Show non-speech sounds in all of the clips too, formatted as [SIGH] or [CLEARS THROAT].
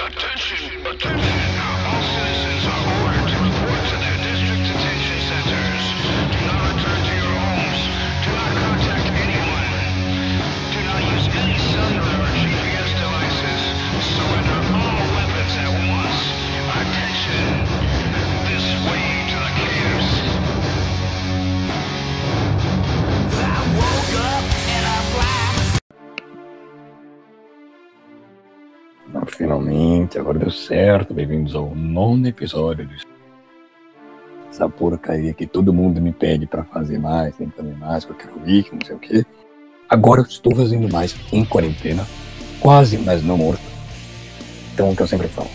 Attention, attention. All citizens are Agora deu certo. Bem-vindos ao nono episódio do essa porcaria que todo mundo me pede pra fazer mais, tem que fazer mais, que eu quero ouvir, que não sei o quê. Agora eu estou fazendo mais em quarentena, quase, mas não morto. Então, o que eu sempre falo.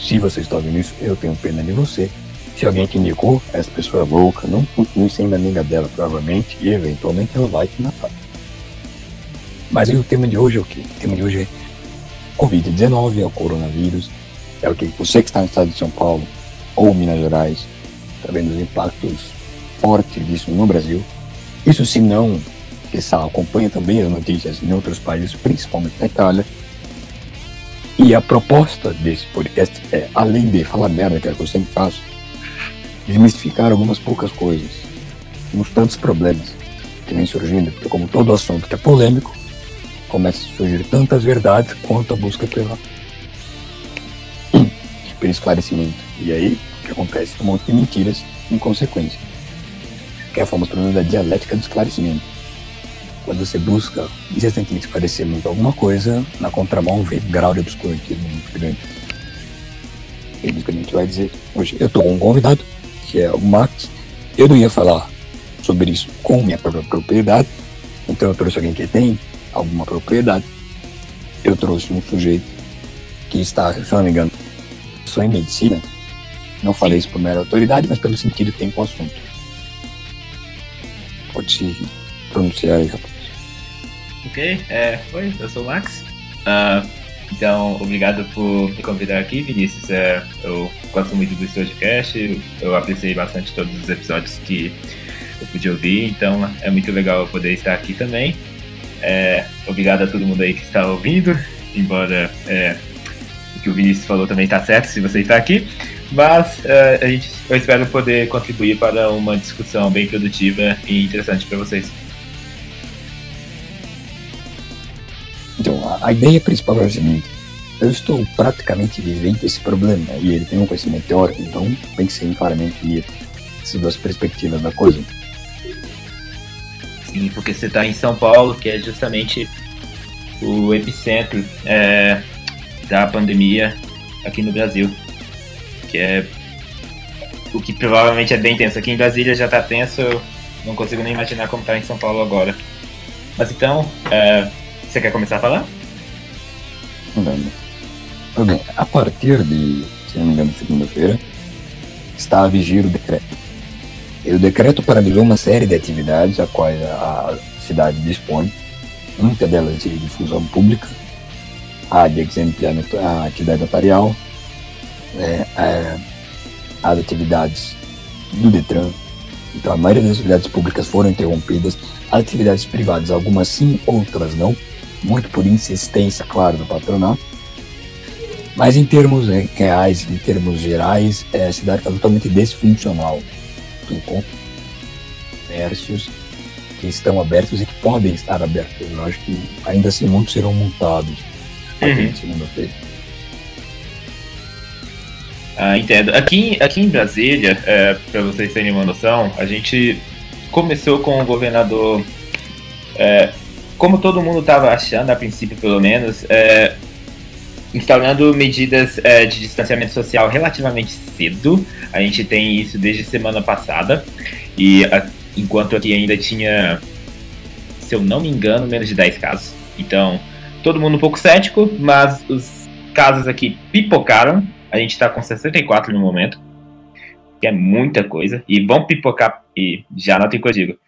Se você está ouvindo isso, eu tenho pena de você. Se alguém te indicou, essa pessoa é louca, não continue sendo amiga dela, provavelmente, e eventualmente ela vai te matar. Mas aí o tema de hoje é o quê? O tema de hoje é Covid-19 é o coronavírus, é o que você que está no estado de São Paulo ou Minas Gerais está vendo os impactos fortes disso no Brasil. Isso se não, só acompanha também as notícias em outros países, principalmente na Itália. E a proposta desse podcast é, além de falar merda, que é o que eu sempre faço, desmistificar algumas poucas coisas, uns tantos problemas que vem surgindo, porque como todo assunto que é polêmico, começa a surgir tantas verdades quanto a busca pela [CLEARS THROAT] pelo esclarecimento. E aí, o que acontece? Um monte de mentiras em consequência. Que é a famosa problema da dialética do esclarecimento. Quando você busca incessantemente esclarecer muito alguma coisa, na contramão vem grau de obscurantismo muito grande. É isso que a gente vai dizer hoje. Eu tô com um convidado, que é o Max. Eu não ia falar sobre isso com minha própria propriedade, então eu trouxe alguém que tem alguma propriedade. Eu trouxe um sujeito que está, se não me engano, só em medicina. Não falei isso por mera autoridade, mas pelo sentido que tem com o assunto. Pode se pronunciar aí, rapaz. Ok, é, oi, eu sou o Max. Ah, então, obrigado por me convidar aqui, Vinícius. É, eu gosto muito do Studcast, eu apreciei bastante todos os episódios que eu pude ouvir, então é muito legal poder estar aqui também. É, obrigado a todo mundo aí que está ouvindo, embora é, o que o Vinícius falou também está certo se você está aqui, mas é, a gente, eu espero poder contribuir para uma discussão bem produtiva e interessante para vocês. Então, a, a ideia principal é a seguinte: eu estou praticamente vivendo esse problema e ele tem um conhecimento teórico, então pensei claramente essas duas perspectivas da coisa. Sim, porque você está em São Paulo, que é justamente o epicentro é, da pandemia aqui no Brasil. Que é o que provavelmente é bem tenso. Aqui em Brasília já está tenso, eu não consigo nem imaginar como está em São Paulo agora. Mas então, é, você quer começar a falar? Tudo bem, a partir de, se não me engano, segunda-feira, está a vigir o decreto. O decreto paralisou uma série de atividades a quais a cidade dispõe, muitas delas de difusão pública, a de exemplo a atividade notarial, né, é, as atividades do Detran. Então a maioria das atividades públicas foram interrompidas, as atividades privadas, algumas sim, outras não, muito por insistência, claro, do patronato. Mas em termos eh, reais, em termos gerais, eh, a cidade está totalmente desfuncional. Comércios que estão abertos e que podem estar abertos. Eu acho que ainda assim muitos serão multados partir Uhum. segunda-feira. Ah, entendo. Aqui, aqui em Brasília, é, para vocês terem uma noção, a gente começou com o governador, é, como todo mundo estava achando, a princípio pelo menos, é, instalando medidas é, de distanciamento social relativamente cedo. A gente tem isso desde semana passada, e a- enquanto aqui ainda tinha, se eu não me engano, menos de 10 casos. Então, todo mundo um pouco cético, mas os casos aqui pipocaram. A gente tá com 64 no momento, que é muita coisa. E vão pipocar, e já notem o que eu digo.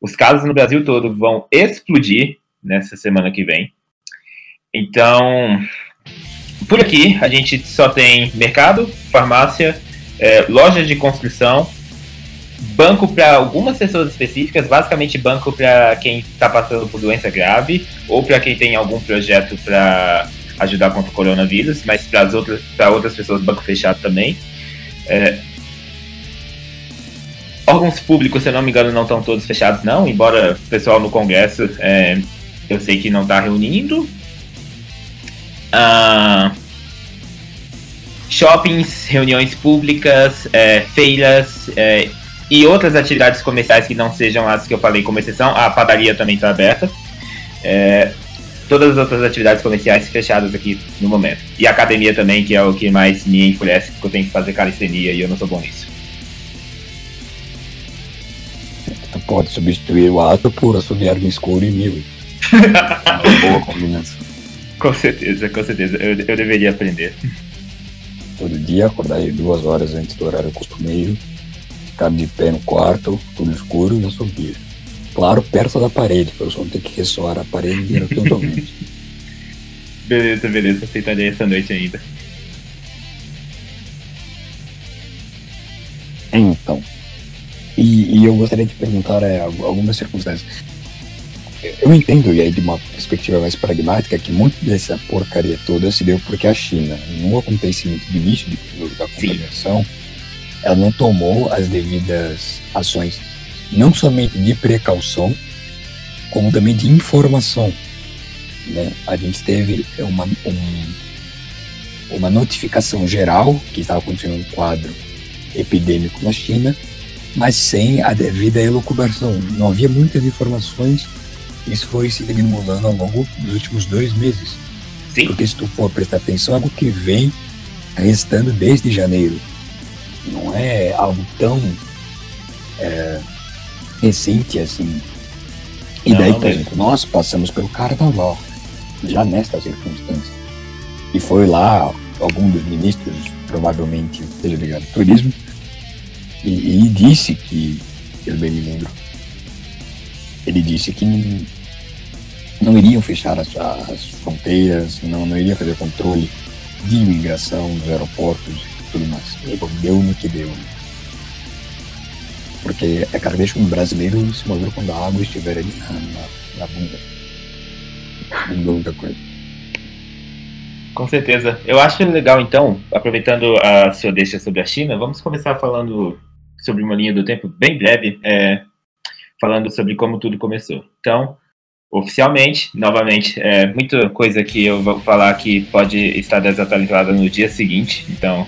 Os casos no Brasil todo vão explodir nessa semana que vem. Então, por aqui, a gente só tem mercado, farmácia, é, loja de construção, banco para algumas pessoas específicas, basicamente banco para quem está passando por doença grave ou para quem tem algum projeto para ajudar contra o coronavírus, mas para as outras, outras pessoas, banco fechado também. É, órgãos públicos, se eu não me engano, não estão todos fechados, não, embora o pessoal no Congresso é, eu sei que não está reunindo. Ah, shoppings, reuniões públicas, é, feiras é, e outras atividades comerciais que não sejam as que eu falei como exceção. A padaria também está aberta. É, todas as outras atividades comerciais fechadas aqui no momento. E a academia também, que é o que mais me enfurece, porque eu tenho que fazer calistenia e eu não sou bom nisso. Tu pode substituir o ato por assobiar no escuro e mil. [LAUGHS] Uma boa combinação. Com certeza, com certeza. Eu, eu deveria aprender. Todo dia acordar aí duas horas antes do horário costumeiro, ficar de pé no quarto, tudo escuro e assobia. Claro, perto da parede, para o som ter que ressoar a parede inteira totalmente. [LAUGHS] Beleza, beleza. Aceitaria essa noite ainda. Então, e, e eu gostaria de perguntar é, algu- algumas circunstâncias. Eu entendo, e aí de uma perspectiva mais pragmática, que muito dessa porcaria toda se deu porque a China, no acontecimento do início da contaminação, ela não tomou as devidas ações, não somente de precaução, como também de informação. Né? A gente teve uma, um- uma notificação geral que estava acontecendo um quadro epidêmico na China, mas sem a devida elucubração. Não havia muitas informações. Isso foi se acumulando ao longo dos últimos dois meses. Sim, Porque se tu for prestar atenção, é algo que vem restando desde janeiro. Não é algo tão é, recente assim. E Não, daí, por exemplo, nós passamos pelo carnaval, já nesta circunstância. E foi lá algum dos ministros, provavelmente seja ligado ao turismo, e, e disse que, eu bem me lembro, ele disse que não, iriam fechar as, as fronteiras, não, não iriam fazer controle de imigração nos aeroportos e tudo mais. E deu no que deu. Porque é cada vez que um brasileiro se mover quando a água estiver ali na, na, na bunda. Não muita coisa. com certeza. Eu acho legal, então, aproveitando a sua deixa sobre a China, vamos começar falando sobre uma linha do tempo bem breve, é, falando sobre como tudo começou. Então, oficialmente, novamente, é, muita coisa que eu vou falar que pode estar desatualizada no dia seguinte, então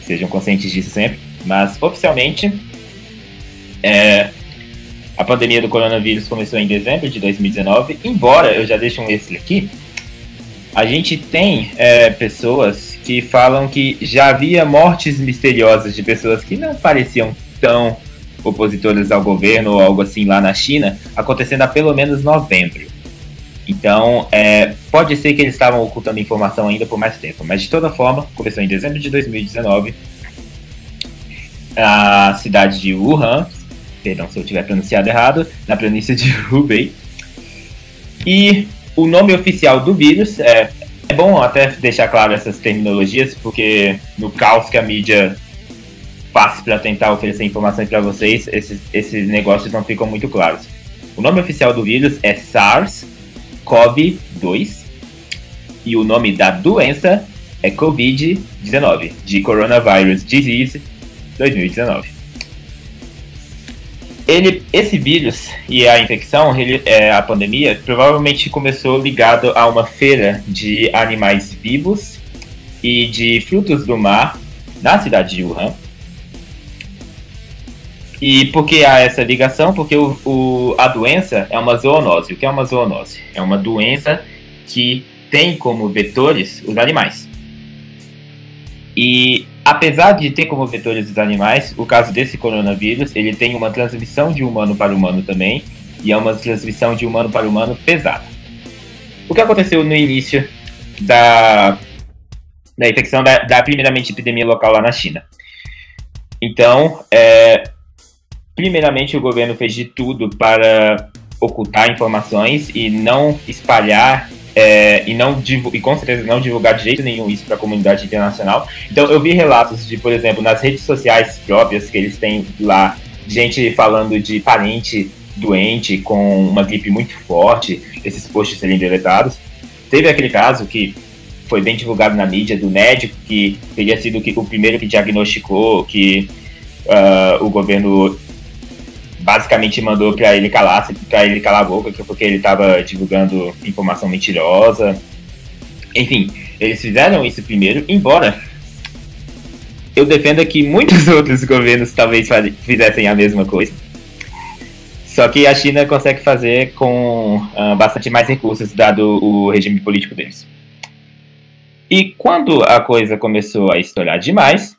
sejam conscientes disso sempre. Mas, oficialmente, é, a pandemia do coronavírus começou em dezembro de 2019, embora eu já deixe um extra aqui, a gente tem é, pessoas que falam que já havia mortes misteriosas de pessoas que não pareciam tão opositoras ao governo ou algo assim lá na China, acontecendo há pelo menos novembro. Então, é, pode ser que eles estavam ocultando informação ainda por mais tempo, mas de toda forma, começou em dezembro de 2019. A cidade de Wuhan, perdão se eu tiver pronunciado errado, na província de [LAUGHS] Hubei. E o nome oficial do vírus é, é bom até deixar claro essas terminologias, porque no caos que a mídia faz para tentar oferecer informações para vocês, esses, esses negócios não ficam muito claros. O nome oficial do vírus é SARS-CoV-2 e o nome da doença é COVID-19, de Coronavirus Disease 2019 ele, esse vírus e a infecção, ele, é, a pandemia, provavelmente começou ligado a uma feira de animais vivos e de frutos do mar na cidade de Wuhan. E por que há essa ligação? Porque o, o, a doença é uma zoonose. O que é uma zoonose? É uma doença que tem como vetores os animais. E apesar de ter como vetores os animais, o caso desse coronavírus, ele tem uma transmissão de humano para humano também, e é uma transmissão de humano para humano pesada. O que aconteceu no início da, da infecção da, da primeiramente epidemia local lá na China? Então, é, primeiramente o governo fez de tudo para ocultar informações e não espalhar é, e, não, e com certeza não divulgar de jeito nenhum isso para a comunidade internacional. Então eu vi relatos de, por exemplo, nas redes sociais próprias que eles têm lá, gente falando de parente doente com uma gripe muito forte, esses posts serem deletados. Teve aquele caso que foi bem divulgado na mídia do médico que teria sido o primeiro que diagnosticou que ah, o governo basicamente mandou para ele calar, para ele calar a boca, que- porque ele estava divulgando informação mentirosa. Enfim, eles fizeram isso primeiro, embora eu defenda que muitos [LAUGHS] outros governos talvez fizessem a mesma coisa. Só que a China consegue fazer com ah, bastante mais recursos, dado o regime político deles. E quando a coisa começou a estourar demais,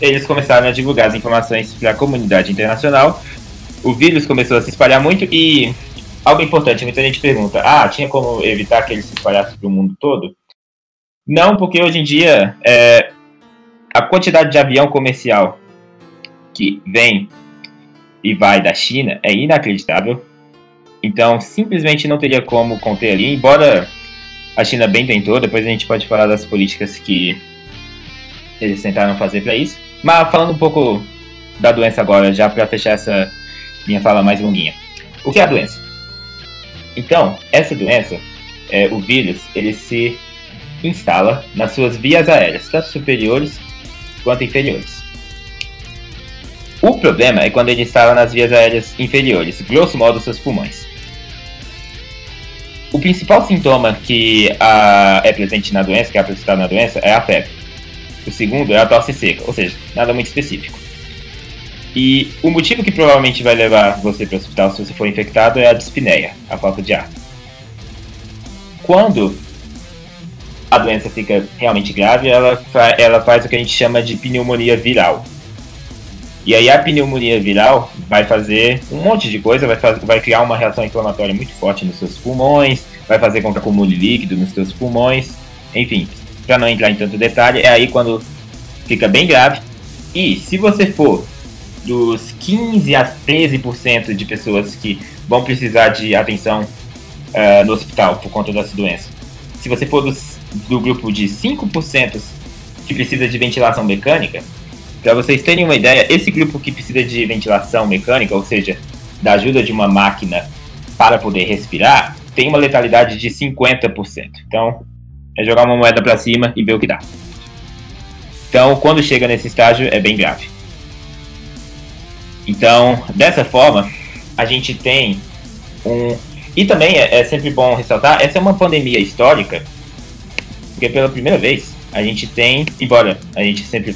eles começaram a divulgar as informações para a comunidade internacional. O vírus começou a se espalhar muito e algo importante, muita gente pergunta: ah, tinha como evitar que ele se espalhasse para o mundo todo? Não, porque hoje em dia é, a quantidade de avião comercial que vem e vai da China é inacreditável. Então, simplesmente não teria como conter ali, embora a China bem tentou, depois a gente pode falar das políticas que eles tentaram fazer para isso. Mas falando um pouco da doença agora, já para fechar essa minha fala mais longuinha. O que é a doença? Então, essa doença, é, o vírus, ele se instala nas suas vias aéreas, tanto superiores quanto inferiores. O problema é quando ele instala nas vias aéreas inferiores, grosso modo seus pulmões. O principal sintoma que ah, é presente na doença, que é apresentado na doença, é a febre. O segundo é a tosse seca, ou seja, nada muito específico. E o motivo que provavelmente vai levar você para o hospital se você for infectado é a dispneia, a falta de ar. Quando a doença fica realmente grave, ela, fa ela faz o que a gente chama de pneumonia viral. E aí a pneumonia viral vai fazer um monte de coisa, vai, vai criar uma reação inflamatória muito forte nos seus pulmões, vai fazer com que acumule líquido nos seus pulmões, enfim, para não entrar em tanto detalhe, é aí quando fica bem grave. E se você for dos 15 a 13% de pessoas que vão precisar de atenção uh, no hospital por conta dessa doença, se você for dos, do grupo de 5% que precisa de ventilação mecânica, para vocês terem uma ideia, esse grupo que precisa de ventilação mecânica, ou seja, da ajuda de uma máquina para poder respirar, tem uma letalidade de 50%. Então, é jogar uma moeda para cima e ver o que dá. Então, quando chega nesse estágio, é bem grave. Então, dessa forma, a gente tem um. E também é, é sempre bom ressaltar: essa é uma pandemia histórica, porque pela primeira vez a gente tem, embora a gente sempre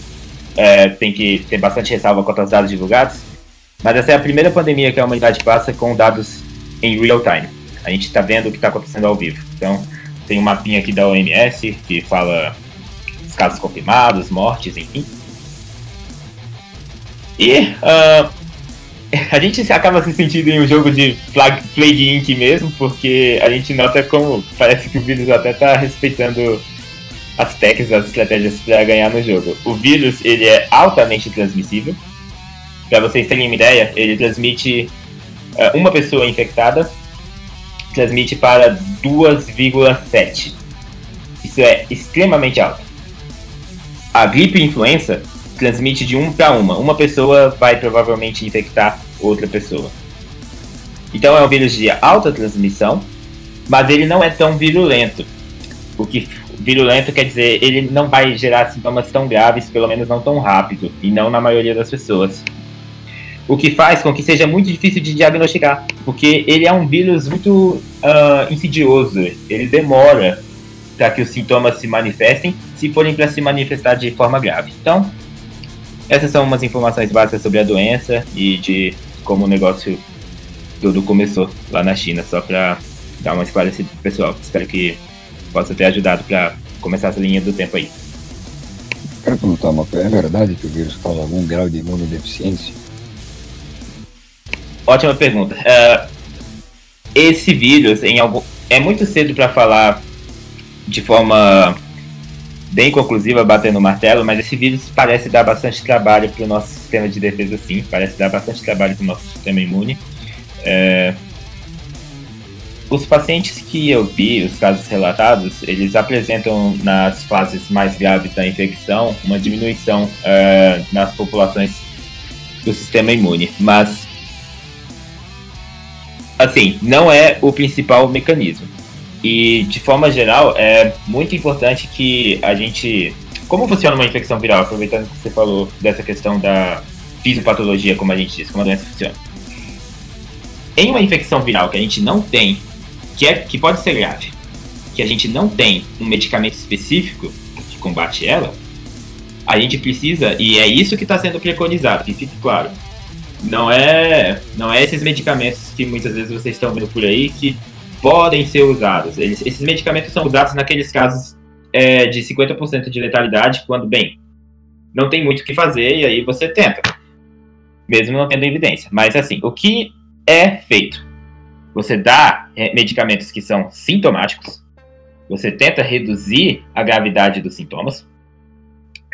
é, tem que ter bastante ressalva quanto aos dados divulgados, mas essa é a primeira pandemia que a humanidade passa com dados em real time. A gente está vendo o que está acontecendo ao vivo. Então, tem um mapinha aqui da OMS que fala os casos confirmados, mortes, enfim. E uh, [LAUGHS] a gente acaba se sentindo em um jogo de Plague Inc. mesmo, porque a gente nota como parece que o vírus até está respeitando as técnicas, as estratégias para ganhar no jogo. O vírus ele é altamente transmissível. Para vocês terem uma ideia, ele transmite uh, uma pessoa infectada transmite para 2,7. Isso é extremamente alto. A gripe influenza transmite de 1 para 1. Uma pessoa vai provavelmente infectar outra pessoa. Então é um vírus de alta transmissão, mas ele não é tão virulento. O que virulento quer dizer ele não vai gerar sintomas tão graves, pelo menos não tão rápido, e não na maioria das pessoas o que faz com que seja muito difícil de diagnosticar, porque ele é um vírus muito uh, insidioso, ele demora para que os sintomas se manifestem, se forem para se manifestar de forma grave. Então, essas são umas informações básicas sobre a doença e de como o negócio todo começou lá na China, só para dar uma esclarecida pro pessoal. Espero que possa ter ajudado para começar essa linha do tempo aí. Quero perguntar uma coisa, é verdade que o vírus causa algum grau de imunodeficiência? Ótima pergunta. Uh, esse vírus, em algum, é muito cedo para falar de forma bem conclusiva, batendo o martelo, mas esse vírus parece dar bastante trabalho para o nosso sistema de defesa, sim. Parece dar bastante trabalho para o nosso sistema imune. Uh, os pacientes que eu vi, os casos relatados, eles apresentam nas fases mais graves da infecção uma diminuição uh, nas populações do sistema imune, mas assim, não é o principal mecanismo. E de forma geral, é muito importante que a gente. Como funciona uma infecção viral? Aproveitando que você falou dessa questão da fisiopatologia, como a gente diz, como a doença funciona. Em uma infecção viral que a gente não tem, que, é, que pode ser grave, que a gente não tem um medicamento específico que combate ela, a gente precisa, e é isso que está sendo preconizado, que fique claro. Não é, não é esses medicamentos que muitas vezes vocês estão vendo por aí que podem ser usados. Eles, esses medicamentos são usados naqueles casos é, de 50% de letalidade, quando, bem, não tem muito o que fazer e aí você tenta, mesmo não tendo evidência. Mas, assim, o que é feito? Você dá é, medicamentos que são sintomáticos, você tenta reduzir a gravidade dos sintomas,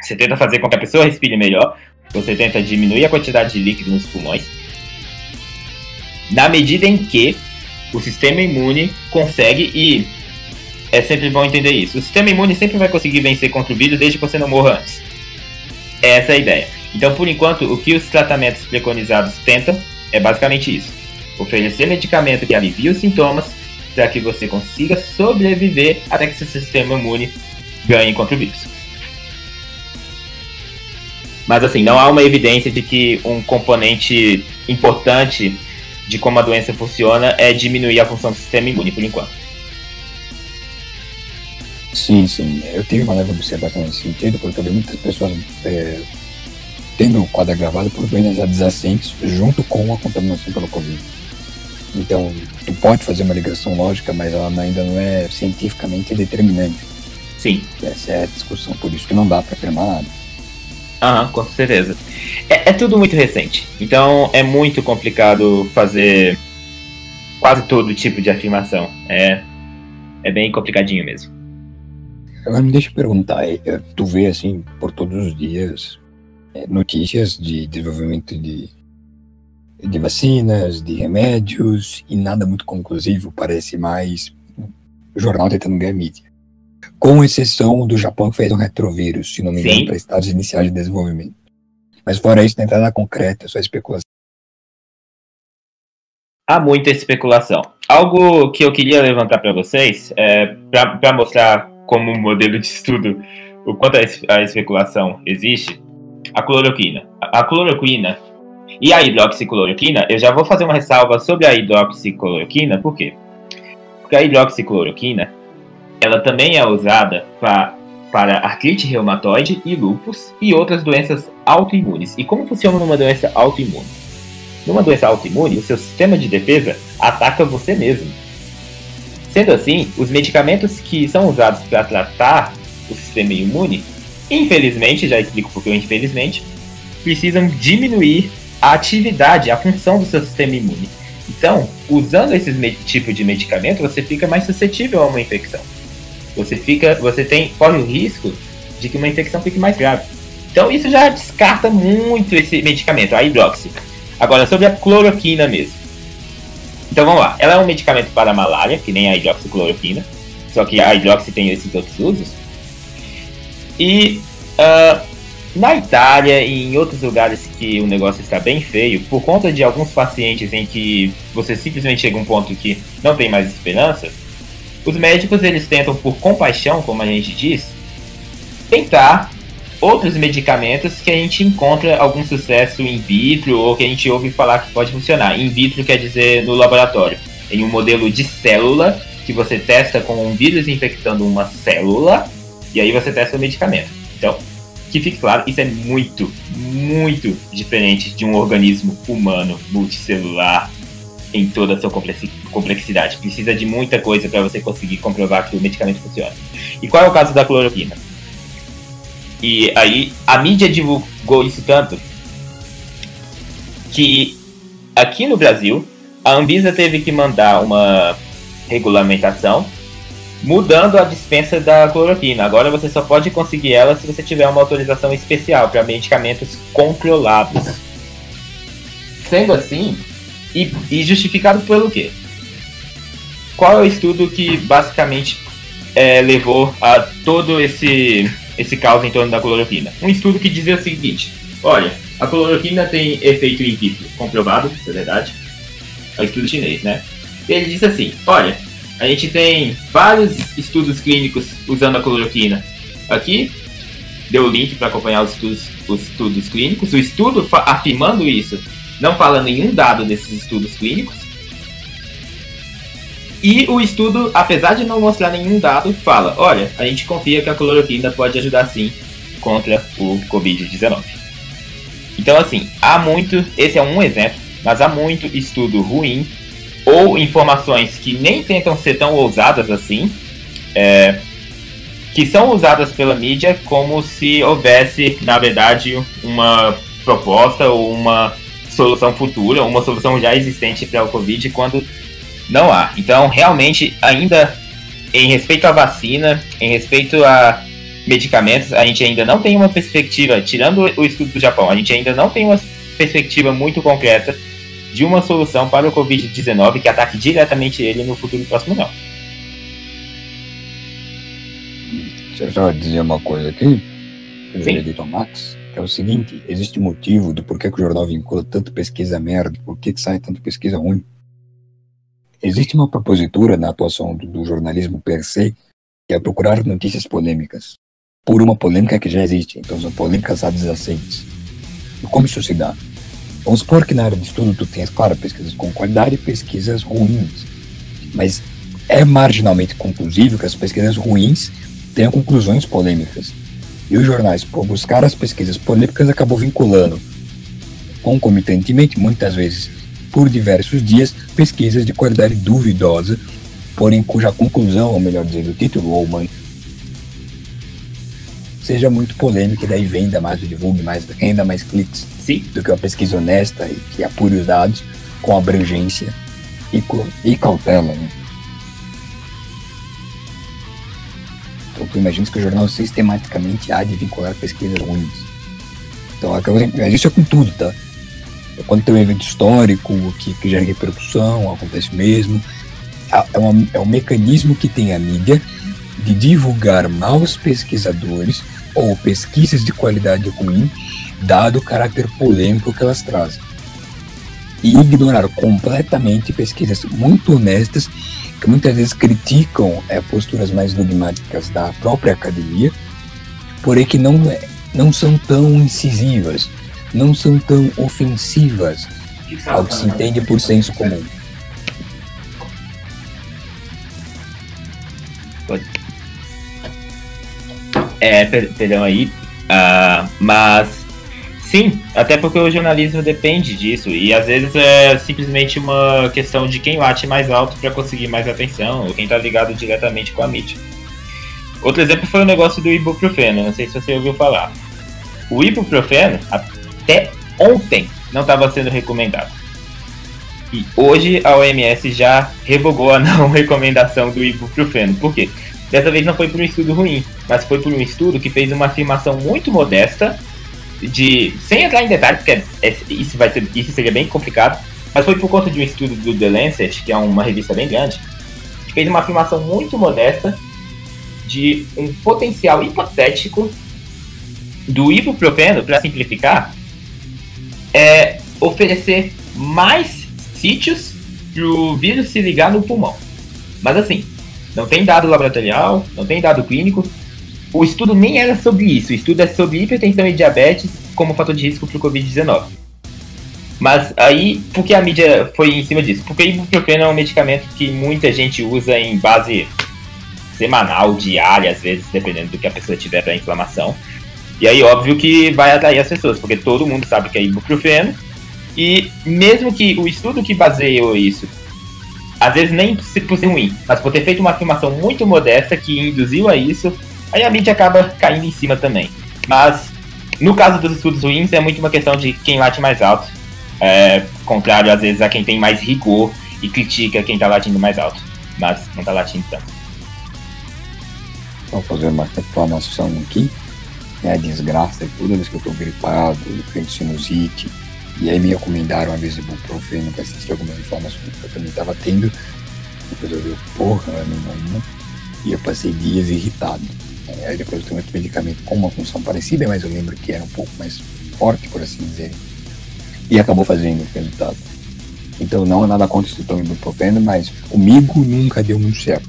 você tenta fazer com que a pessoa respire melhor, você tenta diminuir a quantidade de líquido nos pulmões, na medida em que o sistema imune consegue e é sempre bom entender isso. O sistema imune sempre vai conseguir vencer contra o vírus desde que você não morra antes. Essa é a ideia. Então, por enquanto, o que os tratamentos preconizados tentam é basicamente isso: oferecer medicamento que alivie os sintomas para que você consiga sobreviver até que seu sistema imune ganhe contra o vírus. Mas assim, não há uma evidência de que um componente importante de como a doença funciona é diminuir a função do sistema imune, por enquanto. Sim, sim. Eu tenho uma leve observação nesse sentido, porque eu vi muitas pessoas é, tendo o quadro agravado por doenças adjacentes junto com a contaminação pelo Covid. Então, tu pode fazer uma ligação lógica, mas ela ainda não é cientificamente determinante. Sim. Essa é a discussão, por isso que não dá para afirmar nada. Aham, com certeza. É, é tudo muito recente, então é muito complicado fazer quase todo tipo de afirmação. É, é bem complicadinho mesmo. Agora me deixa perguntar, é, é, tu vê assim por todos os dias é, notícias de desenvolvimento de, de vacinas, de remédios e nada muito conclusivo, parece mais jornal tentando ganhar mídia. Com exceção do Japão que fez um retrovírus, se não me engano, para estados iniciais de desenvolvimento. Mas fora isso, não tem nada concreto, é só especulação. Há muita especulação. Algo que eu queria levantar para vocês, é, para mostrar como um modelo de estudo o quanto a, es- a especulação existe, a cloroquina. A, a cloroquina e a hidroxicloroquina, eu já vou fazer uma ressalva sobre a hidroxicloroquina, por quê? Porque a hidroxicloroquina, ela também é usada pra, para artrite reumatoide e lúpus e outras doenças autoimunes. E como funciona numa doença autoimune? Numa doença autoimune, o seu sistema de defesa ataca você mesmo. Sendo assim, os medicamentos que são usados para tratar o sistema imune, infelizmente, já explico porque infelizmente, precisam diminuir a atividade, a função do seu sistema imune. Então, usando esse tipo de medicamento, você fica mais suscetível a uma infecção. Você fica, você tem corre o risco de que uma infecção fique mais grave. Então, isso já descarta muito esse medicamento, a hidroxi. Agora, sobre a cloroquina mesmo. Então vamos lá. Ela é um medicamento para a malária, que nem a hidroxicloroquina. Só que a hidroxi tem esses outros usos. E ah, na Itália e em outros lugares que o negócio está bem feio, por conta de alguns pacientes em que você simplesmente chega a um ponto que não tem mais esperança, os médicos eles tentam, por compaixão, como a gente diz, tentar outros medicamentos que a gente encontra algum sucesso in vitro ou que a gente ouve falar que pode funcionar. In vitro quer dizer no laboratório, em um modelo de célula que você testa com um vírus infectando uma célula e aí você testa o medicamento. Então, que fique claro, isso é muito, muito diferente de um organismo humano multicelular em toda a sua complexi- complexidade. Precisa de muita coisa para você conseguir comprovar que o medicamento funciona. E qual é o caso da cloroquina? E aí a mídia divulgou isso tanto que aqui no Brasil a Anvisa teve que mandar uma regulamentação mudando a dispensa da cloroquina. Agora você só pode conseguir ela se você tiver uma autorização especial para medicamentos controlados. Sendo assim, e, e justificado pelo quê? Qual é o estudo que basicamente é, levou a todo esse, esse caos em torno da cloroquina? Um estudo que dizia o seguinte: olha, a cloroquina tem efeito in vitro comprovado, isso é verdade. É um estudo chinês, né? Ele disse assim: olha, a gente tem vários estudos clínicos usando a cloroquina. Aqui, deu o link para acompanhar os estudos, os estudos clínicos. O estudo afirmando isso não fala nenhum dado desses estudos clínicos. E o estudo, apesar de não mostrar nenhum dado, fala: olha, a gente confia que a cloroquina pode ajudar sim contra o Covid-19. Então, assim, há muito, esse é um exemplo, mas há muito estudo ruim ou informações que nem tentam ser tão ousadas assim, é, que são usadas pela mídia como se houvesse, na verdade, uma proposta ou uma solução futura, uma solução já existente para o Covid, quando não há. Então, realmente, ainda em respeito à vacina, em respeito a medicamentos, a gente ainda não tem uma perspectiva, tirando o estudo do Japão, a gente ainda não tem uma perspectiva muito concreta de uma solução para o Covid-19 que ataque diretamente ele no futuro próximo, não. Deixa eu só dizer uma coisa aqui, Sim. já dito ao Max, é o seguinte, existe um motivo do porquê que o jornal vincula tanto pesquisa merda, por que sai tanto pesquisa ruim. Existe uma propositura na atuação do, do jornalismo per se, que é procurar notícias polêmicas, por uma polêmica que já existe, então são polêmicas adjacentes. E como isso se dá? Vamos supor que na área de estudo tu tens, claro, pesquisas com qualidade e pesquisas ruins, mas é marginalmente conclusivo que as pesquisas ruins tenham conclusões polêmicas. E os jornais, por buscar as pesquisas polêmicas, acabou vinculando concomitantemente, muitas vezes por diversos dias, pesquisas de qualidade duvidosa, porém cuja conclusão, ou melhor dizendo, o título ou seja muito polêmica e daí venda mais, divulgue mais, renda mais cliques Sim, do que uma pesquisa honesta e que apure os dados com abrangência e, e cautela. Né? Tu imaginas que o jornal sistematicamente há de vincular pesquisas ruins. Então mas isso é com tudo, tá? Quando tem um evento histórico que, que gera repercussão, acontece mesmo. É, é uma- é um mecanismo que tem a mídia de divulgar maus pesquisadores ou pesquisas de qualidade ruim dado o caráter polêmico que elas trazem. E ignorar completamente pesquisas muito honestas, que muitas vezes criticam é, posturas mais dogmáticas da própria academia, porém que não, é- não são tão incisivas, não são tão ofensivas ao que se entende por senso comum. é, per- perdão aí, ah, mas sim, até porque o jornalismo depende disso e às vezes é simplesmente uma questão de quem late mais alto para conseguir mais atenção ou quem tá ligado diretamente com a mídia. Outro exemplo foi o negócio do ibuprofeno, não sei se você ouviu falar. O ibuprofeno até ontem não estava sendo recomendado. E hoje a OMS já revogou a [LAUGHS] não recomendação do ibuprofeno. Por quê? Dessa vez não foi por um estudo ruim, mas foi por um estudo que fez uma afirmação muito modesta, de sem entrar em detalhes, porque é- isso, vai ser, isso seria bem complicado, mas foi por conta de um estudo do The Lancet, que é uma revista bem grande, que fez uma afirmação muito modesta de um potencial hipotético do ibuprofeno, para simplificar, é oferecer mais sítios para o vírus se ligar no pulmão. Mas assim, não tem dado laboratorial, não tem dado clínico. O estudo nem era sobre isso. O estudo é sobre hipertensão e diabetes como fator de risco para o Covid-19. Mas aí, por que a mídia foi em cima disso? Porque ibuprofeno é um medicamento que muita gente usa em base semanal, diária, às vezes, dependendo do que a pessoa tiver para inflamação. E aí, óbvio que vai atrair as pessoas, porque todo mundo sabe que é ibuprofeno. E mesmo que o estudo que baseou isso às vezes nem se- por ser ruim, mas por ter feito uma afirmação muito modesta que induziu a isso, aí a mídia acaba caindo em cima também. Mas no caso dos estudos ruins é muito uma questão de quem late mais alto, é, contrário às vezes a quem tem mais rigor e critica quem tá latindo mais alto, mas não tá latindo tanto. Vou fazer uma reclamação aqui. É a desgraça, toda vez que eu tô gripado, eu tenho sinusite, e aí me recomendaram a vez ibuprofeno para assistir algumas informações que eu também tava tendo. Depois eu vi, porra, nenhuma. E eu passei dias irritado. Aí depois eu tomei outro medicamento com uma função parecida, mas eu lembro que era um pouco mais forte, por assim dizer. E acabou fazendo o resultado. Então não é nada contra esse tom ibuprofeno, mas comigo nunca deu muito certo.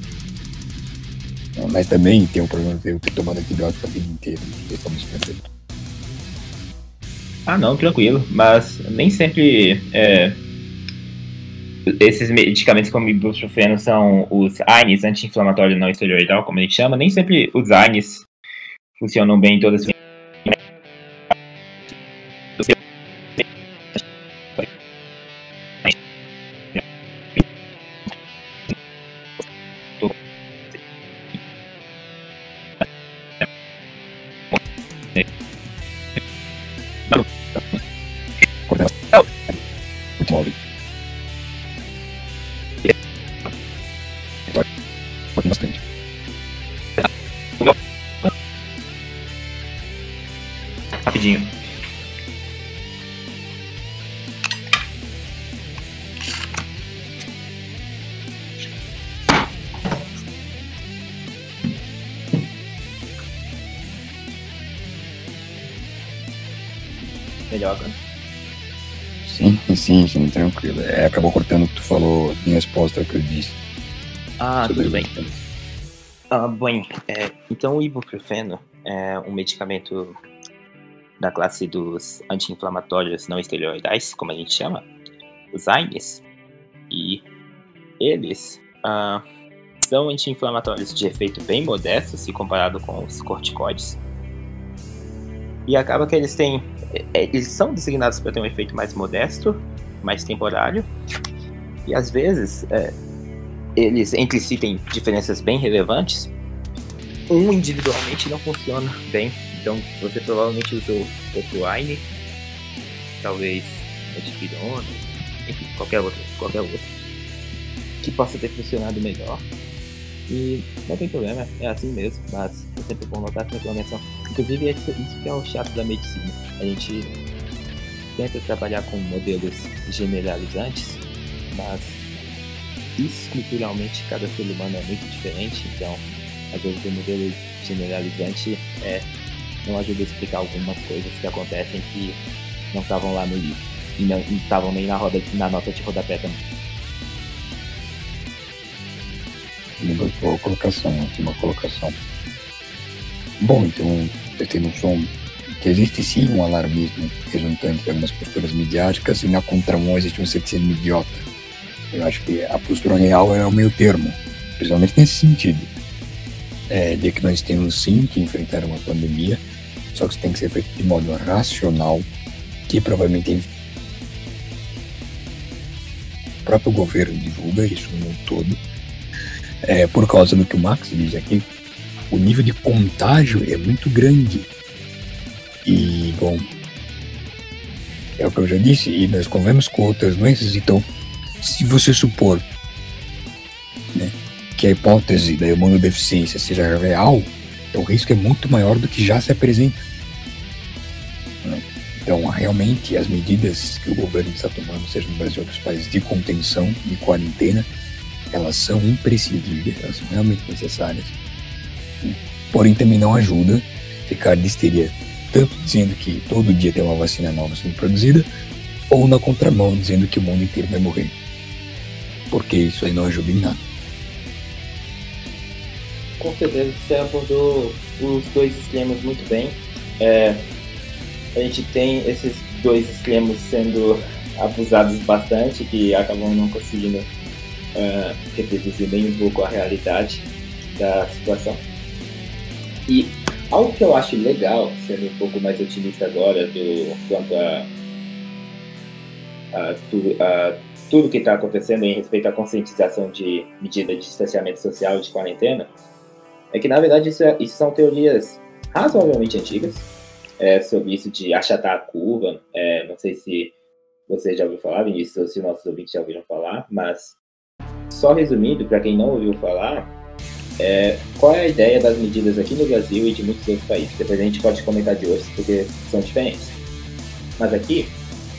Mas também tem o problema de eu ter tomado antibiótico a vida inteira. Questão experiência. Ah, não, tranquilo. Mas nem sempre é, esses medicamentos como ibuprofeno são os AINES, anti-inflamatório não esteroidal, como a gente chama. Nem sempre os AINES funcionam bem em todas as Sim, tranquilo. É, acabou cortando o que tu falou em resposta ao que eu disse. Ah, tudo bem. Ah, bem, é, então o ibuprofeno é um medicamento da classe dos anti-inflamatórios não esteroidais, como a gente chama, os AINES, e eles ah, são anti-inflamatórios de efeito bem modesto se comparado com os corticoides. E acaba que eles têm. É, Eles são designados para ter um efeito mais modesto, mais temporário, e às vezes é, eles entre si têm diferenças bem relevantes. Um individualmente não funciona bem. Então você provavelmente usou Aine, talvez Antiquirona, enfim, qualquer outro, qualquer outro. Que possa ter funcionado melhor. E não tem problema, é assim mesmo, mas é sempre bom notar essa reclamação. Inclusive isso, que é o chato da medicina. A gente tenta trabalhar com modelos generalizantes, mas estruturalmente cada ser humano é muito diferente, então às vezes o modelo generalizante é, não ajuda a explicar algumas coisas que acontecem que não estavam lá no livro e não estavam nem na, roda, na nota de rodapé também. Uma boa colocação, ótima colocação. Bom, então você tem noção que existe sim um alarmismo resultante de algumas posturas midiáticas e na contramão existe um ceticismo idiota. Eu acho que a postura real é o meio termo, principalmente nesse sentido. É, de que nós temos sim que enfrentar uma pandemia, só que isso tem que ser feito de modo racional, que provavelmente o próprio governo divulga isso no todo, é, por causa do que o Max diz aqui, o nível de contágio é muito grande. E, bom, é o que eu já disse, e nós convivemos com outras doenças, então, se você supor né, que a hipótese da imunodeficiência seja real, o risco é muito maior do que já se apresenta. né? Então, realmente, as medidas que o governo está tomando, seja no Brasil ou outros países, de contenção, de quarentena, elas são imprescindíveis, elas são realmente necessárias. Porém, também não ajuda ficar de histeria, tanto dizendo que todo dia tem uma vacina nova sendo produzida, ou na contramão, dizendo que o mundo inteiro vai morrer. Porque isso aí não ajuda em nada. Com certeza você abordou os dois extremos muito bem. É, a gente tem esses dois extremos sendo abusados bastante, que acabam não conseguindo é, reproduzir nem um pouco a realidade da situação. E algo que eu acho legal, sendo um pouco mais otimista agora do quanto a, a, tu- a tudo que está acontecendo em respeito à conscientização de medida de distanciamento social de quarentena, é que na verdade isso, é- isso são teorias razoavelmente antigas é, sobre isso de achatar a curva. É, não sei se você já ouviu falar, Vinícius, ou se nossos ouvintes já ouviram falar, mas só resumindo, para quem não ouviu falar, é, qual é a ideia das medidas aqui no Brasil e de muitos outros países? Depois a gente pode comentar de outros, porque são diferentes. Mas aqui,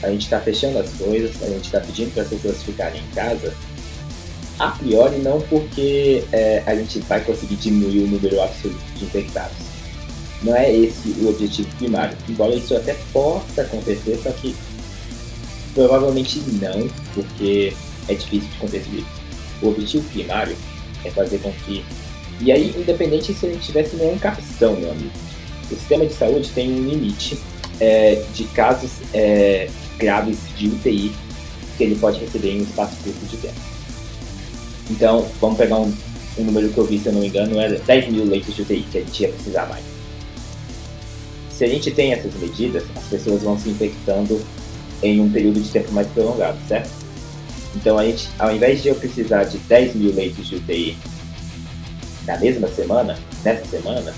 a gente está fechando as coisas, a gente está pedindo para as pessoas ficarem em casa, a priori não porque é, a gente vai conseguir diminuir o número absoluto de infectados. Não é esse o objetivo primário. Embora isso até possa acontecer, só que Provavelmente não, porque é difícil de vírus. O objetivo primário é fazer com que. E aí, independente se ele tivesse nenhum capistão, meu amigo, o sistema de saúde tem um limite é, de casos é, graves de UTI que ele pode receber em um espaço curto de tempo. Então, vamos pegar um, um número que eu vi, se eu não me engano, era 10 mil leitos de UTI que a gente ia precisar mais. Se a gente tem essas medidas, as pessoas vão se infectando em um período de tempo mais prolongado, certo? Então, a gente, ao invés de eu precisar de 10 mil leitos de UTI na mesma semana, nessa semana,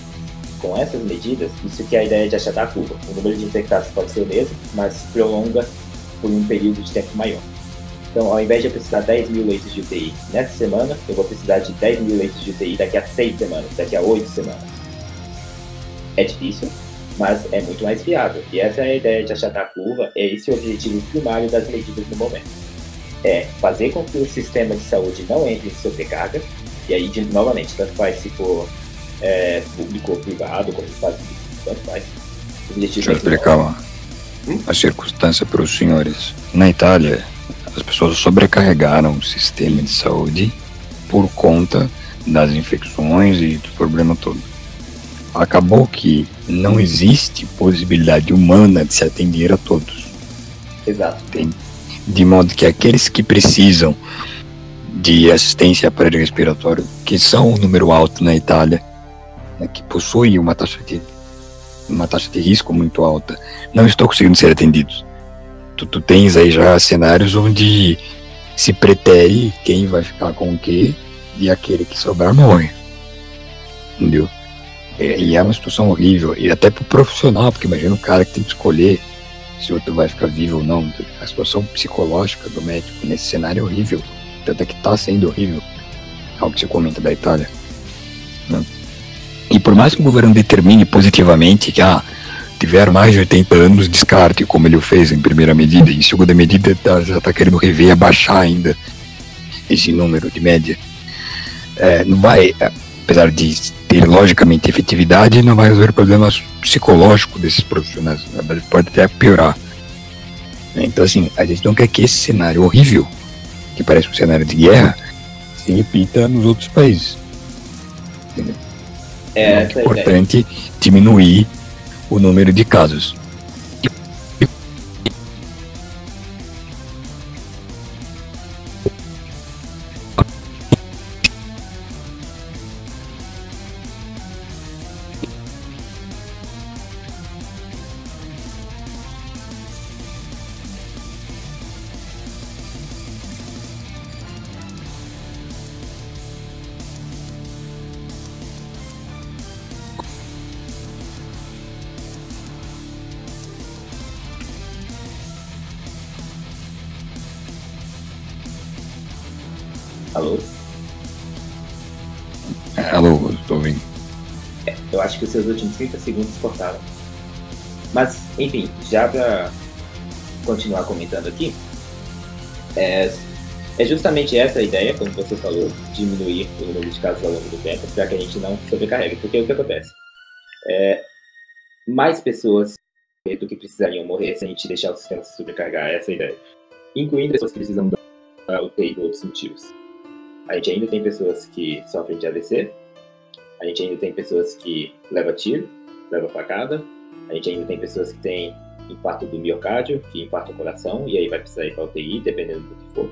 com essas medidas, isso que é a ideia de achatar a curva. O número de infectados pode ser o mesmo, mas se prolonga por um período de tempo maior. Então, ao invés de eu precisar de 10 mil leitos de UTI nessa semana, eu vou precisar de 10 mil leitos de UTI daqui a 6 semanas, daqui a 8 semanas. É difícil, mas é muito mais viável. E essa é a ideia de achatar a curva, é esse o objetivo primário das medidas no momento. É fazer com que o sistema de saúde não entre em sobrecarga, e aí, novamente, tanto faz se for é, público ou privado, como Unidos, tanto faz. Deixa eu explicar uma, Hum? a circunstância para os senhores. Na Itália, as pessoas sobrecarregaram o sistema de saúde por conta das infecções e do problema todo. Acabou que não existe possibilidade humana de se atender a todos. Exato. De modo que aqueles que precisam de assistência respiratório, que são um número alto na Itália, né, que possuem uma taxa de uma taxa de risco muito alta, não estão conseguindo ser atendidos. Tu, tu tens aí já cenários onde se pretere quem vai ficar com o quê e aquele que sobrar morre. Entendeu? É, e é uma situação horrível. E até pro profissional, porque imagina o cara que tem que escolher se o outro vai ficar vivo ou não. A situação psicológica do médico nesse cenário é horrível. Tanto é que tá sendo horrível. Algo que se comenta da Itália. né? E por mais que o governo determine positivamente que ah, tiver mais de 80 anos, descarte, como ele o fez em primeira medida, em segunda medida tá- já está querendo rever, abaixar ainda esse número de média. É, não vai, é, apesar de ter logicamente efetividade, não vai resolver problemas psicológicos desses profissionais. Pode até piorar. Então, assim, a gente não quer que esse cenário horrível, que parece um cenário de guerra, se repita nos outros países. Entendeu? É, Então, é é importante diminuir o número de casos. 30 segundos cortaram. Mas, enfim, já pra continuar comentando aqui, é, é justamente essa a ideia, como você falou, diminuir o número de casos ao longo do tempo, para que a gente não sobrecarregue. Porque o que acontece? É, mais pessoas do que precisariam morrer se a gente deixar o sistema se sobrecarregar, essa é a ideia. Incluindo pessoas que precisam da UTI por outros motivos. A gente ainda tem pessoas que sofrem de AVC, a gente ainda tem pessoas que levam tiro, levam facada. A gente ainda tem pessoas que têm infarto do miocárdio, que infarta o coração, e aí vai precisar ir para UTI, dependendo do que for.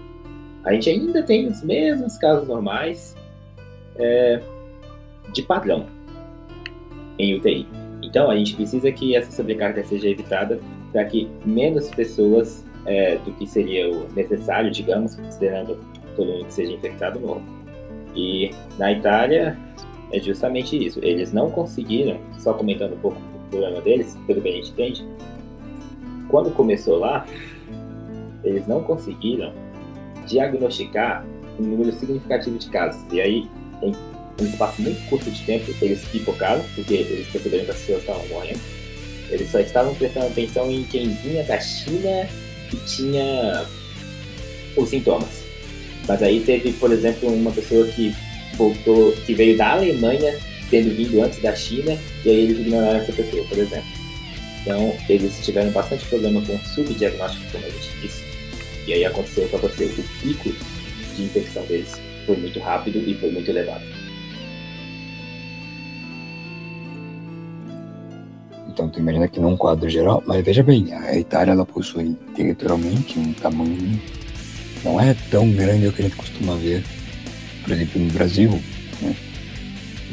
A gente ainda tem os mesmos casos normais é, de padrão em UTI. Então, a gente precisa que essa sobrecarga seja evitada para que menos pessoas é, do que seria o necessário, digamos, considerando todo mundo que seja infectado morra. E na Itália, é justamente isso. Eles não conseguiram, só comentando um pouco do problema deles, pelo que a gente entende, quando começou lá, eles não conseguiram diagnosticar um número significativo de casos. E aí, em um espaço muito curto de tempo, eles pipocaram, porque eles perceberam que as pessoas estavam morrendo. Eles só estavam prestando atenção em quem vinha da China e tinha os sintomas. Mas aí teve, por exemplo, uma pessoa que voltou, que veio da Alemanha, tendo vindo antes da China, e aí eles ignoraram essa pessoa, por exemplo. Então, eles tiveram bastante problema com subdiagnóstico, como a gente disse. E aí aconteceu para você, o pico de infecção deles foi muito rápido e foi muito elevado. Então tu imagina que num quadro geral, mas veja bem, a Itália ela possui territorialmente um tamanho não é tão grande o que a gente costuma ver, por exemplo, no Brasil. Né?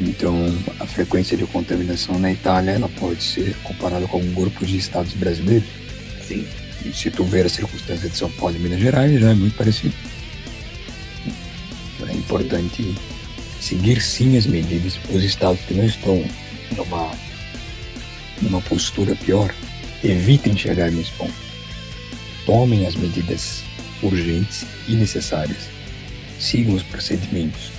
Então a frequência de contaminação na Itália ela pode ser comparada com um grupo de estados brasileiros. Sim. E se tu ver a circunstância de São Paulo e Minas Gerais, já é muito parecido. É importante seguir sim as medidas. Os estados que não estão numa, numa postura pior, evitem chegar nesse ponto. Tomem as medidas urgentes e necessárias. Sigam os procedimentos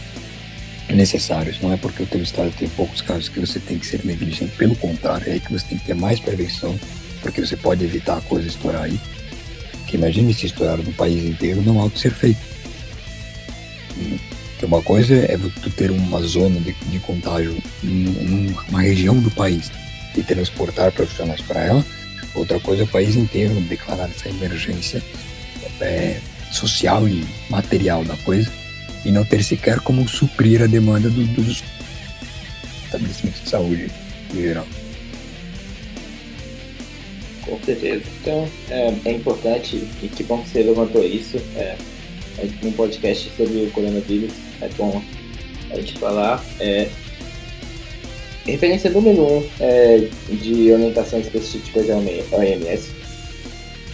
necessários. Não é porque o teu estado tem poucos casos que você tem que ser negligente. Pelo contrário, é aí que você tem que ter mais prevenção, porque você pode evitar a coisa estourar aí. Que imagine se estourar no país inteiro, não há o que ser feito. Porque uma coisa é tu ter uma zona de, de contágio num- numa região do país e transportar profissionais para ela. Outra coisa é o país inteiro declarar essa emergência é, social e material da coisa e não ter sequer como suprir a demanda do- dos estabelecimentos de saúde em geral. Com certeza. Então, é, é importante, e que bom que você levantou isso, é, é, num podcast sobre o coronavírus, é bom a gente falar. É, referência número um é, de orientações específicas da OMS,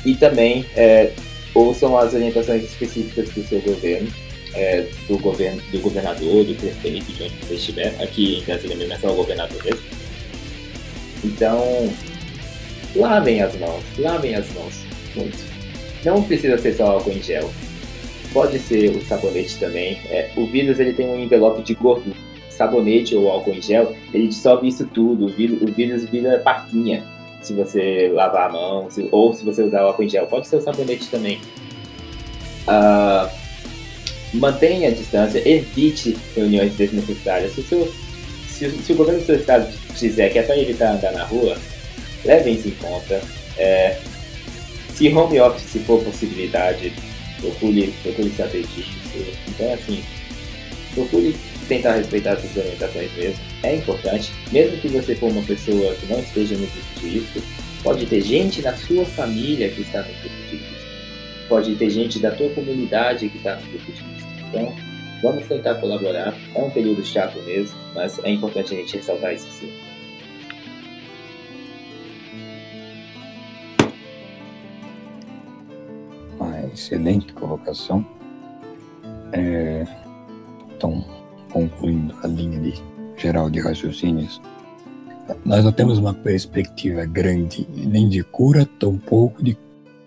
e também é, ouçam as orientações específicas do seu governo, é, do, governo do governador, do prefeito, de onde você estiver. Aqui em Brasília mesmo é só o governador mesmo. Então, lavem as mãos, lavem as mãos muito. Não precisa ser só álcool em gel. Pode ser o sabonete também. É, o vírus ele tem um envelope de gordura. Sabonete ou álcool em gel, ele dissolve isso tudo. O vírus, o vírus vira papinha se você lavar a mão, se- ou se você usar o álcool em gel. Pode ser o sabonete também. Ah, mantenha a distância, evite reuniões desnecessárias. Se o, seu- se, se o governo do seu estado dizer que é para evitar andar na rua, levem isso em conta. É, se home office for possibilidade, procure, procure saber disso. Então, assim, procure tentar respeitar essas orientações mesmo. É importante, mesmo que você for uma pessoa que não esteja no grupo de risco, pode ter gente na sua família que está no grupo de risco. Pode ter gente da tua comunidade que está no grupo de risco. Então, vamos tentar colaborar. É um período chato mesmo, mas é importante a gente ressaltar isso sim. Uma excelente colocação. É, então, concluindo a linha de geral de raciocínios, nós não temos uma perspectiva grande nem de cura, tampouco de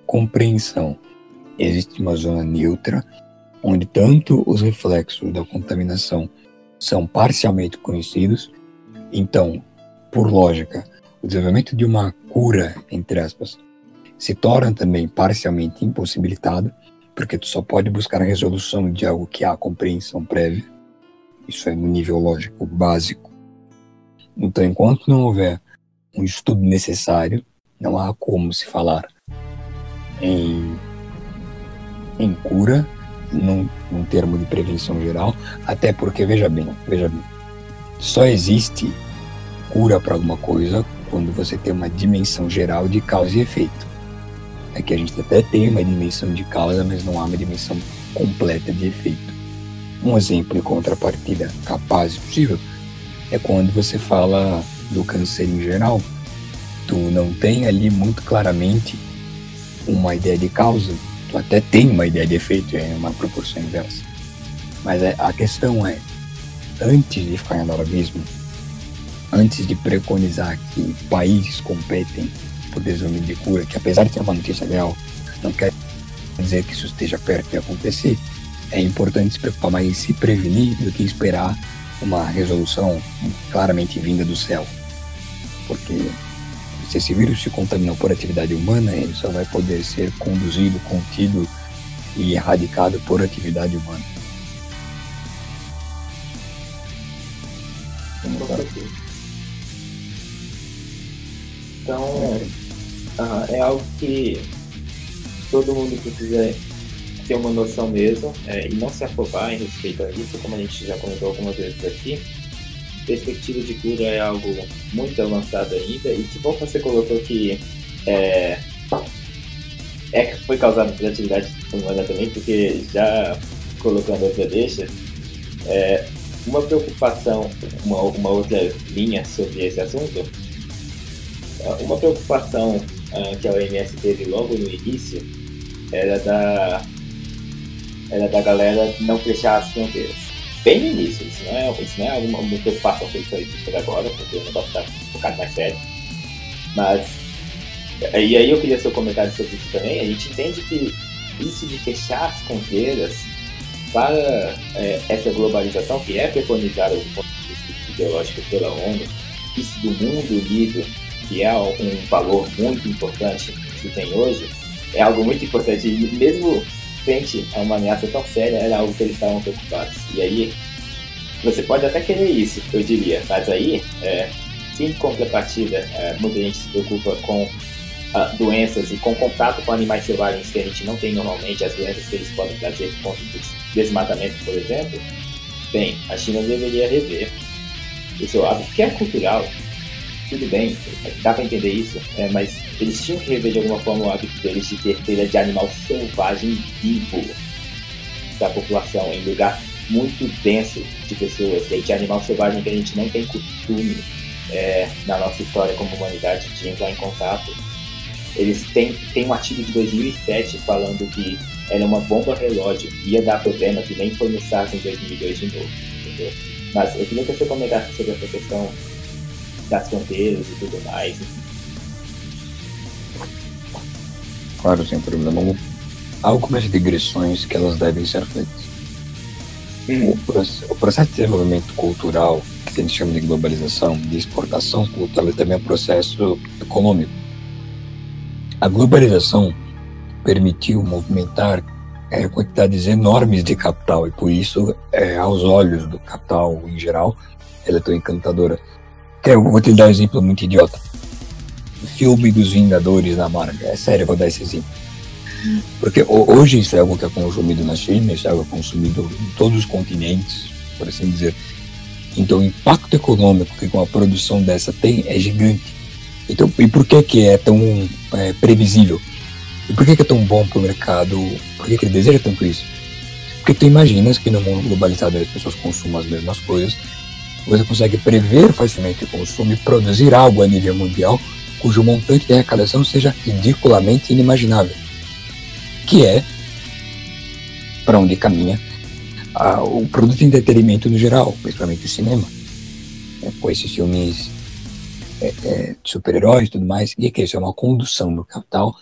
compreensão. Existe uma zona neutra onde tanto os reflexos da contaminação são parcialmente conhecidos, então, por lógica, o desenvolvimento de uma cura, entre aspas, se torna também parcialmente impossibilitado, porque tu só pode buscar a resolução de algo que há compreensão prévia. Isso é no nível lógico básico. Então, enquanto não houver um estudo necessário, não há como se falar em, em cura, num, num termo de prevenção geral, até porque, veja bem, veja bem, só existe cura para alguma coisa quando você tem uma dimensão geral de causa e efeito. É que a gente até tem uma dimensão de causa, mas não há uma dimensão completa de efeito. Um exemplo em contrapartida capaz e possível é quando você fala do câncer em geral, tu não tem ali muito claramente uma ideia de causa, tu até tem uma ideia de efeito, é uma proporção inversa. Mas é- a questão é, antes de ficar em alarmismo, antes de preconizar que países competem por desenvolvimento de cura, que apesar de ser uma notícia real, não quer dizer que isso esteja perto de acontecer, é importante se preocupar mais em se prevenir do que esperar uma resolução claramente vinda do céu. Porque se esse vírus se contaminou por atividade humana, ele só vai poder ser conduzido, contido e erradicado por atividade humana. Então, aham, é algo que todo mundo precisa ter uma noção mesmo é, e não se afobar em respeito a isso, como a gente já comentou algumas vezes aqui. Perspectiva de cura é algo muito avançado ainda e que bom que você colocou que é, é que foi causado pela atividade humana também, porque já colocando outra deixa, é, uma preocupação, uma, uma outra linha sobre esse assunto, é, uma preocupação ah, que a OMS teve logo no início era da, era da galera não fechar as fronteiras. Bem no início, isso não é, isso não é alguma, uma preocupação que foi agora, porque o negócio está focado mais sério. Mas, e aí eu queria seu comentário sobre isso também, a gente entende que isso de fechar as fronteiras para é, essa globalização que é preconizada do ponto de vista ideológico pela ONU, isso do mundo unido, que é um valor muito importante que tem hoje, é algo muito importante. E mesmo frente a uma ameaça tão séria, era algo que eles estavam preocupados. E aí, você pode até querer isso, eu diria, mas aí, é, em contrapartida, é, muita gente se preocupa com ah, doenças e com contato com animais selvagens que a gente não tem normalmente, as doenças que eles podem trazer por conta do desmatamento, por exemplo, bem, a China deveria rever o seu hábito, que é cultural, tudo bem, dá para entender isso, é, mas eles tinham que rever de alguma forma o hábito deles de ter feira de animal selvagem vivo da população, em lugar muito denso de pessoas, de animal selvagem que a gente não tem costume é, na nossa história como humanidade de entrar em contato. Eles têm, têm um artigo de 2007 falando que era uma bomba relógio, ia dar problema, que nem foi no SARS em 2002 de novo, entendeu? Mas eu queria que você comentasse sobre essa questão das fronteiras e tudo mais. Claro, sem problema. Há algumas digressões que elas devem ser feitas. O, proce- o processo de desenvolvimento cultural, que a gente chama de globalização, de exportação cultural, também é um processo econômico. A globalização permitiu movimentar é, quantidades enormes de capital e por isso, é, aos olhos do capital em geral, ela é tão encantadora. Eu vou te dar um exemplo muito idiota. Filme dos Vingadores da Marvel. É sério, vou dar esse exemplo. Porque ho- hoje isso é algo que é consumido na China, isso é algo consumido em todos os continentes, por assim dizer. Então o impacto econômico que uma produção dessa tem é gigante. Então, e por que que é tão é, previsível? E por que que é tão bom para o mercado? Por que que ele deseja tanto isso? Porque tu imaginas que no mundo globalizado as pessoas consumam as mesmas coisas, você consegue prever facilmente o consumo e produzir algo a nível mundial cujo montante de arrecadação seja ridiculamente inimaginável que é para onde caminha o produto de entretenimento no geral, principalmente o cinema. É, com esses filmes é, é, de super-heróis e tudo mais, e que isso é uma condução do capital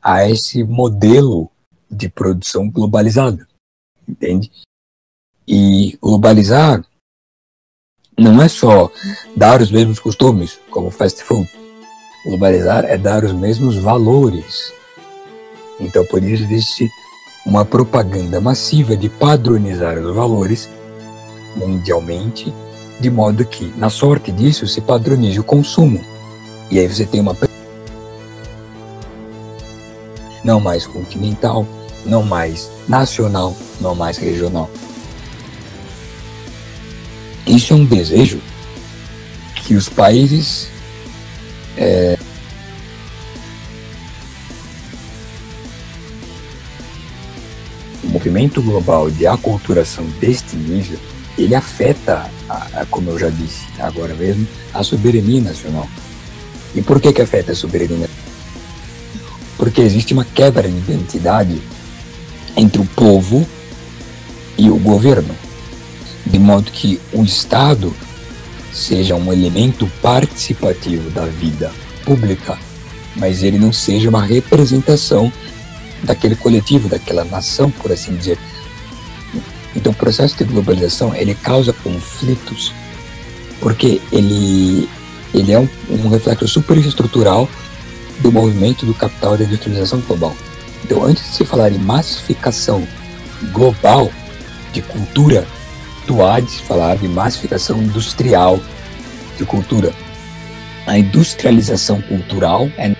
a esse modelo de produção globalizada, entende? E globalizar não é só dar os mesmos costumes, como fast food. Globalizar é dar os mesmos valores então, por isso existe uma propaganda massiva de padronizar os valores mundialmente, de modo que, na sorte disso, se padronize o consumo. E aí você tem uma não mais continental, não mais nacional, não mais regional. Isso é um desejo que os países o movimento global de aculturação deste nível, ele afeta, a, a- como eu já disse agora mesmo, a soberania nacional. E por que que afeta a soberania? Porque existe uma quebra de identidade entre o povo e o governo, de modo que o Estado seja um elemento participativo da vida pública, mas ele não seja uma representação daquele coletivo, daquela nação, por assim dizer. Então, o processo de globalização ele causa conflitos, porque ele ele é um, um reflexo superestrutural do movimento do capital da industrialização global. Então, antes de se falar em massificação global de cultura, de se falar de massificação industrial de cultura. A industrialização cultural é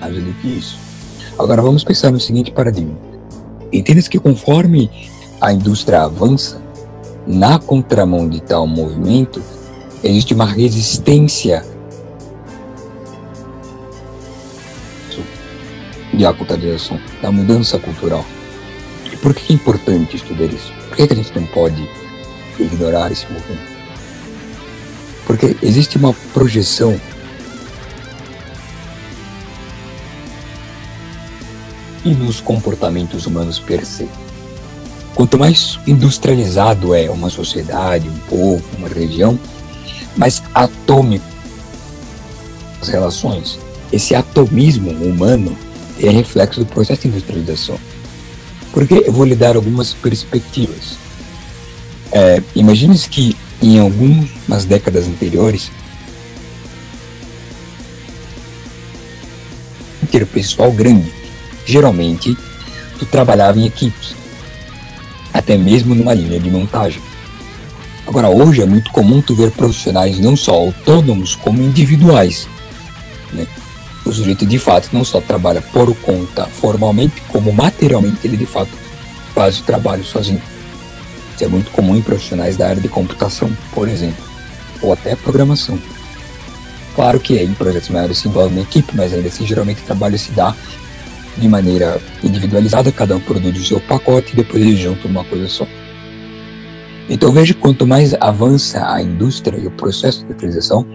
nada do que isso. Agora vamos pensar no seguinte paradigma. Entenda que conforme a indústria avança, na contramão de tal movimento, existe uma resistência de aculturização, da mudança cultural. E por que é importante estudar isso? Por que a gente não pode ignorar esse movimento? Porque existe uma projeção e nos comportamentos humanos per se. Quanto mais industrializado é uma sociedade, um povo, uma região, mais atômico as relações. Esse atomismo humano é reflexo do processo de industrialização. Porque eu vou lhe dar algumas perspectivas. É, Imagine que em algumas décadas anteriores, ter pessoal grande. Geralmente, tu trabalhava em equipes, até mesmo numa linha de montagem. Agora, hoje é muito comum tu ver profissionais não só autônomos, como individuais. Né? O sujeito, de fato, não só trabalha por conta formalmente, como materialmente ele, de fato, faz o trabalho sozinho. É muito comum em profissionais da área de computação, por exemplo, ou até programação. Claro que em projetos maiores se envolve uma equipe, mas ainda assim, geralmente o trabalho se dá de maneira individualizada, cada um produz o seu pacote e depois eles juntam uma coisa só. Então veja quanto mais avança a indústria e o processo de utilização,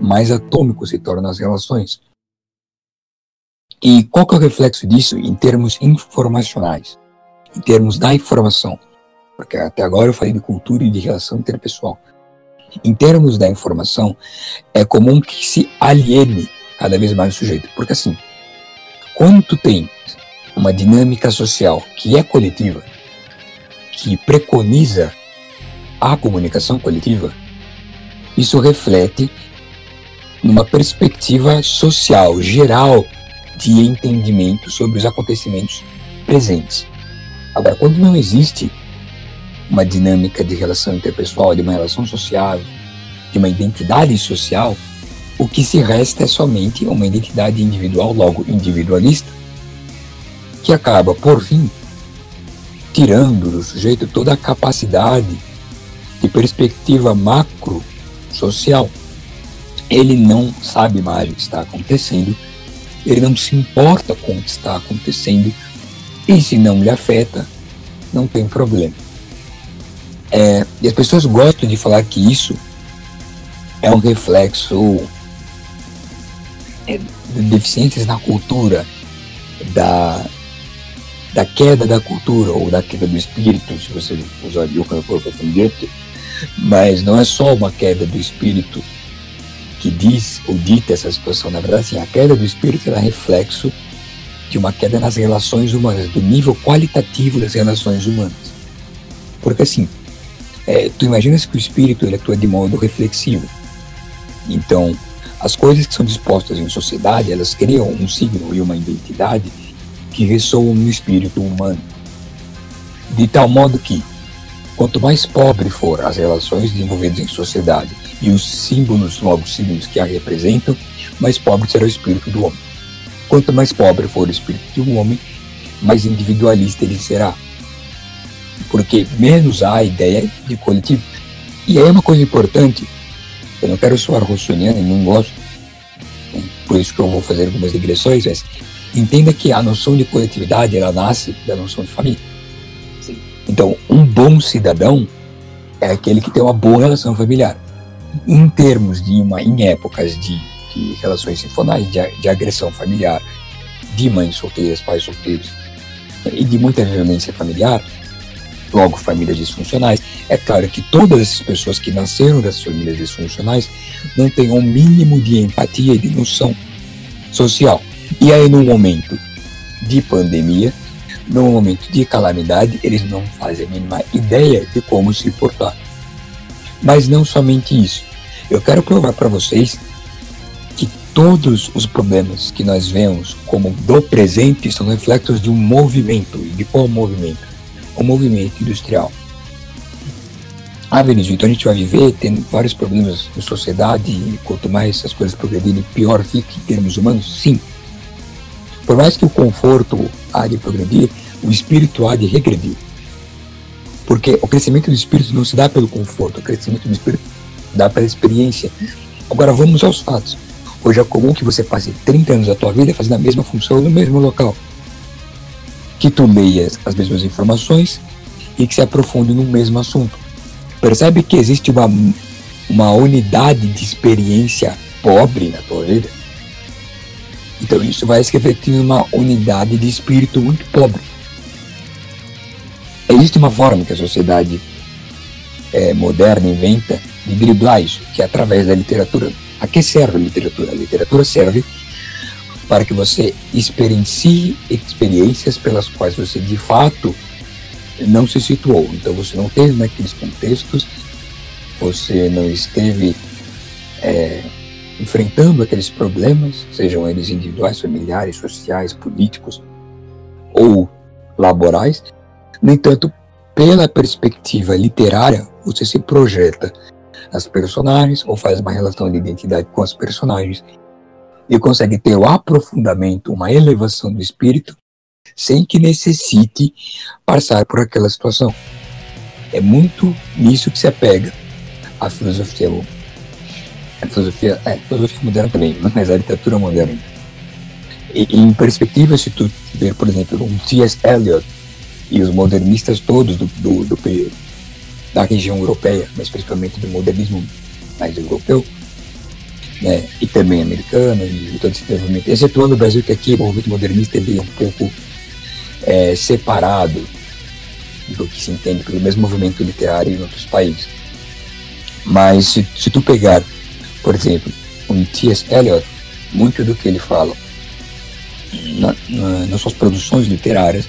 mais atômico se tornam as relações. E qual que é o reflexo disso em termos informacionais, em termos da informação? Porque até agora eu falei de cultura e de relação interpessoal. Em termos da informação, é comum que se aliene cada vez mais o sujeito. Porque assim, quando tu tem uma dinâmica social que é coletiva, que preconiza a comunicação coletiva, isso reflete numa perspectiva social, geral, de entendimento sobre os acontecimentos presentes. Agora, quando não existe uma dinâmica de relação interpessoal, de uma relação social, de uma identidade social, o que se resta é somente uma identidade individual, logo individualista, que acaba, por fim, tirando do sujeito toda a capacidade de perspectiva macro social. Ele não sabe mais o que está acontecendo, ele não se importa com o que está acontecendo, e se não lhe afeta, não tem problema. É, e as pessoas gostam de falar que isso é um reflexo é, de deficiências na cultura, da, da queda da cultura ou da queda do espírito, se você usar o cantor Fafangete, mas não é só uma queda do espírito que diz ou dita essa situação, na verdade, sim, a queda do espírito é reflexo de uma queda nas relações humanas, do nível qualitativo das relações humanas. Porque assim, é, tu imaginas que o espírito ele atua de modo reflexivo. Então, as coisas que são dispostas em sociedade, elas criam um signo e uma identidade que ressoam no espírito humano. De tal modo que, quanto mais pobre for as relações desenvolvidas em sociedade e os símbolos, logo símbolos que a representam, mais pobre será o espírito do homem. Quanto mais pobre for o espírito um homem, mais individualista ele será. Porque menos há a ideia de coletivo. E aí é uma coisa importante, eu não quero soar rossoniano e não gosto, né? por isso que eu vou fazer algumas digressões, mas entenda que a noção de coletividade ela nasce da noção de família. Sim. Então, um bom cidadão é aquele que tem uma boa relação familiar. Em termos de uma, em épocas de, de relações sinfonais, de, de agressão familiar, de mães solteiras, pais solteiros e de muita violência familiar, logo famílias disfuncionais. É claro que todas essas pessoas que nasceram dessas famílias disfuncionais não têm um mínimo de empatia e de noção social. E aí, num momento de pandemia, num momento de calamidade, eles não fazem a mínima ideia de como se portar. Mas não somente isso. Eu quero provar para vocês que todos os problemas que nós vemos como do presente são reflexos de um movimento. E de qual movimento? O movimento industrial. Ah, Vinícius, então a gente vai viver tendo vários problemas na sociedade e quanto mais as coisas progredirem, pior fica em termos humanos? Sim. Por mais que o conforto há de progredir, o espírito há de regredir. Porque o crescimento do espírito não se dá pelo conforto, o crescimento do espírito dá pela experiência. Agora vamos aos fatos. Hoje é comum que você passe 30 anos da tua vida fazendo a mesma função no mesmo local. Que tu leias as mesmas informações e que se aprofunde no mesmo assunto. Percebe que existe uma, uma unidade de experiência pobre na vida? Então isso vai se refletir numa unidade de espírito muito pobre. Existe uma forma que a sociedade é, moderna inventa de driblar isso, que é através da literatura. A que serve a literatura? A literatura serve para que você experiencie experiências pelas quais você de fato não se situou. Então você não teve naqueles contextos, você não esteve é, enfrentando aqueles problemas, sejam eles individuais, familiares, sociais, políticos ou laborais. No entanto, pela perspectiva literária, você se projeta nas personagens ou faz uma relação de identidade com as personagens e consegue ter o aprofundamento, uma elevação do espírito sem que necessite passar por aquela situação. É muito nisso que se apega a filosofia, a filosofia, a filosofia moderna também, mas a literatura moderna. E, em perspectiva, se tu ver, por exemplo, um T.S. Eliot e os modernistas todos do, do, do da região europeia, mas principalmente do modernismo mais europeu, né, e também americano, e todo esse desenvolvimento, excetuando o Brasil, que aqui o movimento modernista ele é um pouco é, separado do que se entende pelo mesmo movimento literário em outros países. Mas se, se tu pegar, por exemplo, um T.S. Eliot, muito do que ele fala na, na, nas suas produções literárias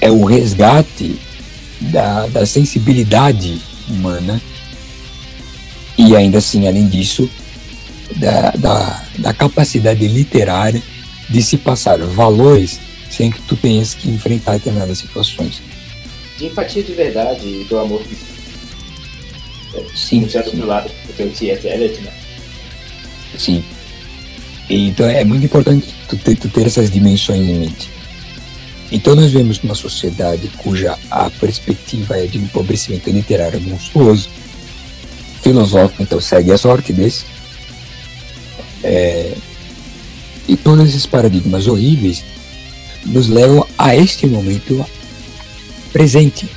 é o resgate da, da sensibilidade humana e ainda assim, além disso, da, da, da capacidade literária de se passar valores sem que tu tenhas que enfrentar determinadas situações. De empatia de verdade e do amor que Sim, sim. pro lado do teu T.S. Eliot, né? Sim. Então é muito importante tu ter, tu ter essas dimensões em mente. Então nós vemos uma sociedade cuja a perspectiva é de um empobrecimento literário monstruoso, filosófico, então segue a desse. É, e todos esses paradigmas horríveis nos levam a este momento presente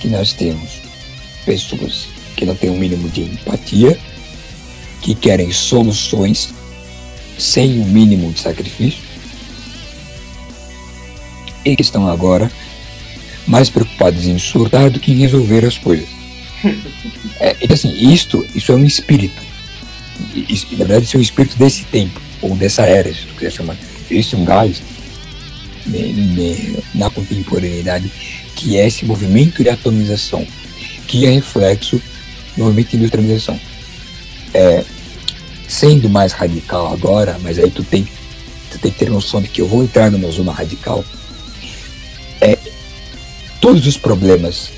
que nós temos pessoas que não têm um mínimo de empatia, que querem soluções sem o mínimo de sacrifício e que estão agora mais preocupados em surtar do que em resolver as coisas. É, então, assim, isto, isso é um espírito. Isso, na verdade, isso é um espírito desse tempo, ou dessa era, se tu quiser chamar. Existe um gás né, né, na contemporaneidade que é esse movimento de atomização, que é reflexo do movimento de industrialização. É, sendo mais radical agora, mas aí tu tem, tu tem que ter noção de que eu vou entrar numa zona radical. É, todos os problemas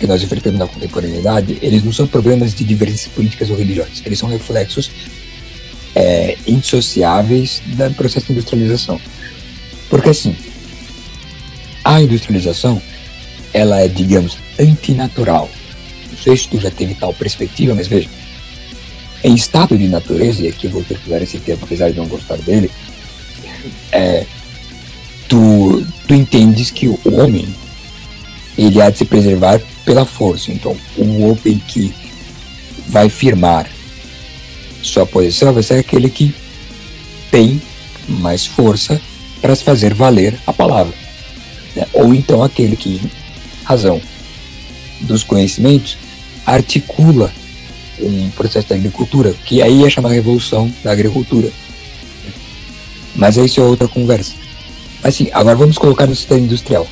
que nós enfrentamos na contemporaneidade, eles não são problemas de divergências políticas ou religiosas, eles são reflexos é, indissociáveis do processo de industrialização. Porque assim, a industrialização, ela é, digamos, antinatural. Não sei se tu já teve tal perspectiva, mas veja, em estado de natureza, e aqui eu vou ter que usar esse termo, apesar de não gostar dele, é, tu, tu entendes que o homem ele há de se preservar pela força. Então, um homem que vai firmar sua posição vai ser aquele que tem mais força para se fazer valer a palavra. né? Ou então aquele que, razão dos conhecimentos, articula um processo da agricultura, que aí é chamada revolução da agricultura. Mas isso é outra conversa. Assim, agora vamos colocar no sistema industrial.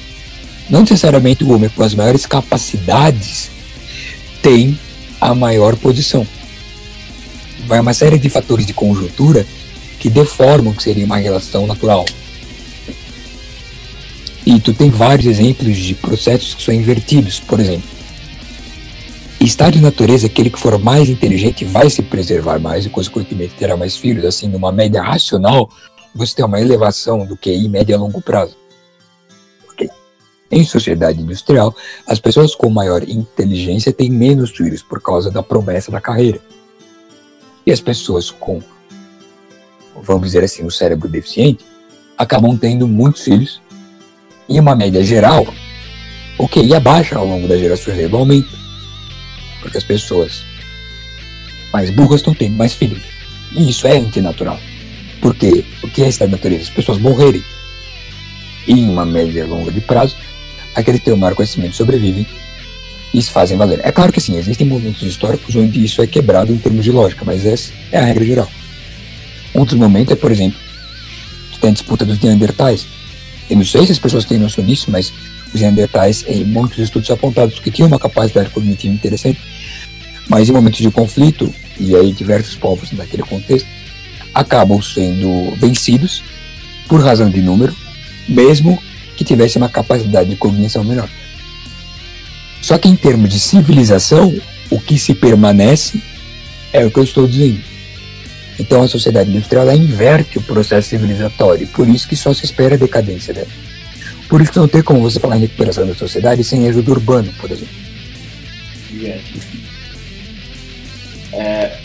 Não necessariamente o homem com as maiores capacidades tem a maior posição. Vai uma série de fatores de conjuntura que deformam o que seria uma relação natural. E tu tem vários exemplos de processos que são invertidos. Por exemplo, estado de natureza, aquele que for mais inteligente vai se preservar mais e, consequentemente, terá mais filhos. Assim, numa média racional, você tem uma elevação do QI média a longo prazo. Em sociedade industrial, as pessoas com maior inteligência têm menos filhos por causa da promessa da carreira. E as pessoas com, vamos dizer assim, o cérebro deficiente, acabam tendo muitos filhos. Em uma média geral, o QI abaixa ao longo das gerações igualmente. Porque as pessoas mais burras estão tendo mais filhos. E isso é antinatural. Porque o que é essa natureza? As pessoas morrerem. E em uma média longa de prazo, aqueles que têm o maior conhecimento sobrevivem e se fazem valer. É claro que sim, existem momentos históricos onde isso é quebrado em termos de lógica, mas essa é a regra geral. Outro momento é, por exemplo, tem a disputa dos Neandertais. Eu não sei se as pessoas têm noção disso, mas os Neandertais, em muitos estudos apontados que tinham uma capacidade cognitiva interessante, mas em momentos de conflito, e aí diversos povos naquele contexto, acabam sendo vencidos por razão de número, mesmo que tivessem uma capacidade de cognição menor. Só que em termos de civilização, o que se permanece é o que eu estou dizendo. Então a sociedade industrial inverte o processo civilizatório, por isso que só se espera a decadência dela. Por isso que não tem como você falar em recuperação da sociedade sem êxodo urbano, por exemplo. É,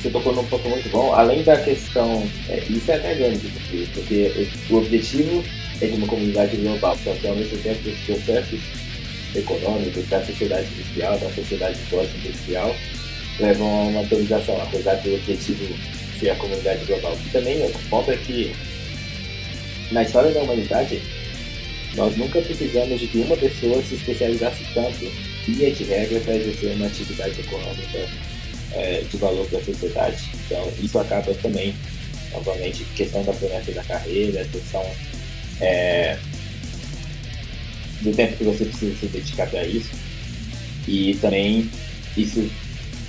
você tocou num ponto muito bom, além da questão, é, isso é até grande, porque, porque o objetivo é de uma comunidade global, só que ao mesmo tempo os processos econômicos da sociedade industrial, da sociedade pós-industrial, levam a uma atualização, apesar do objetivo ser a comunidade global. E também o ponto é que na história da humanidade nós nunca precisamos de que uma pessoa se especializasse tanto, via de regra, para exercer uma atividade econômica é, de valor para a sociedade. Então, isso acaba também, novamente, questão da promessa da carreira, questão é, do tempo que você precisa se dedicar para isso. E também, isso,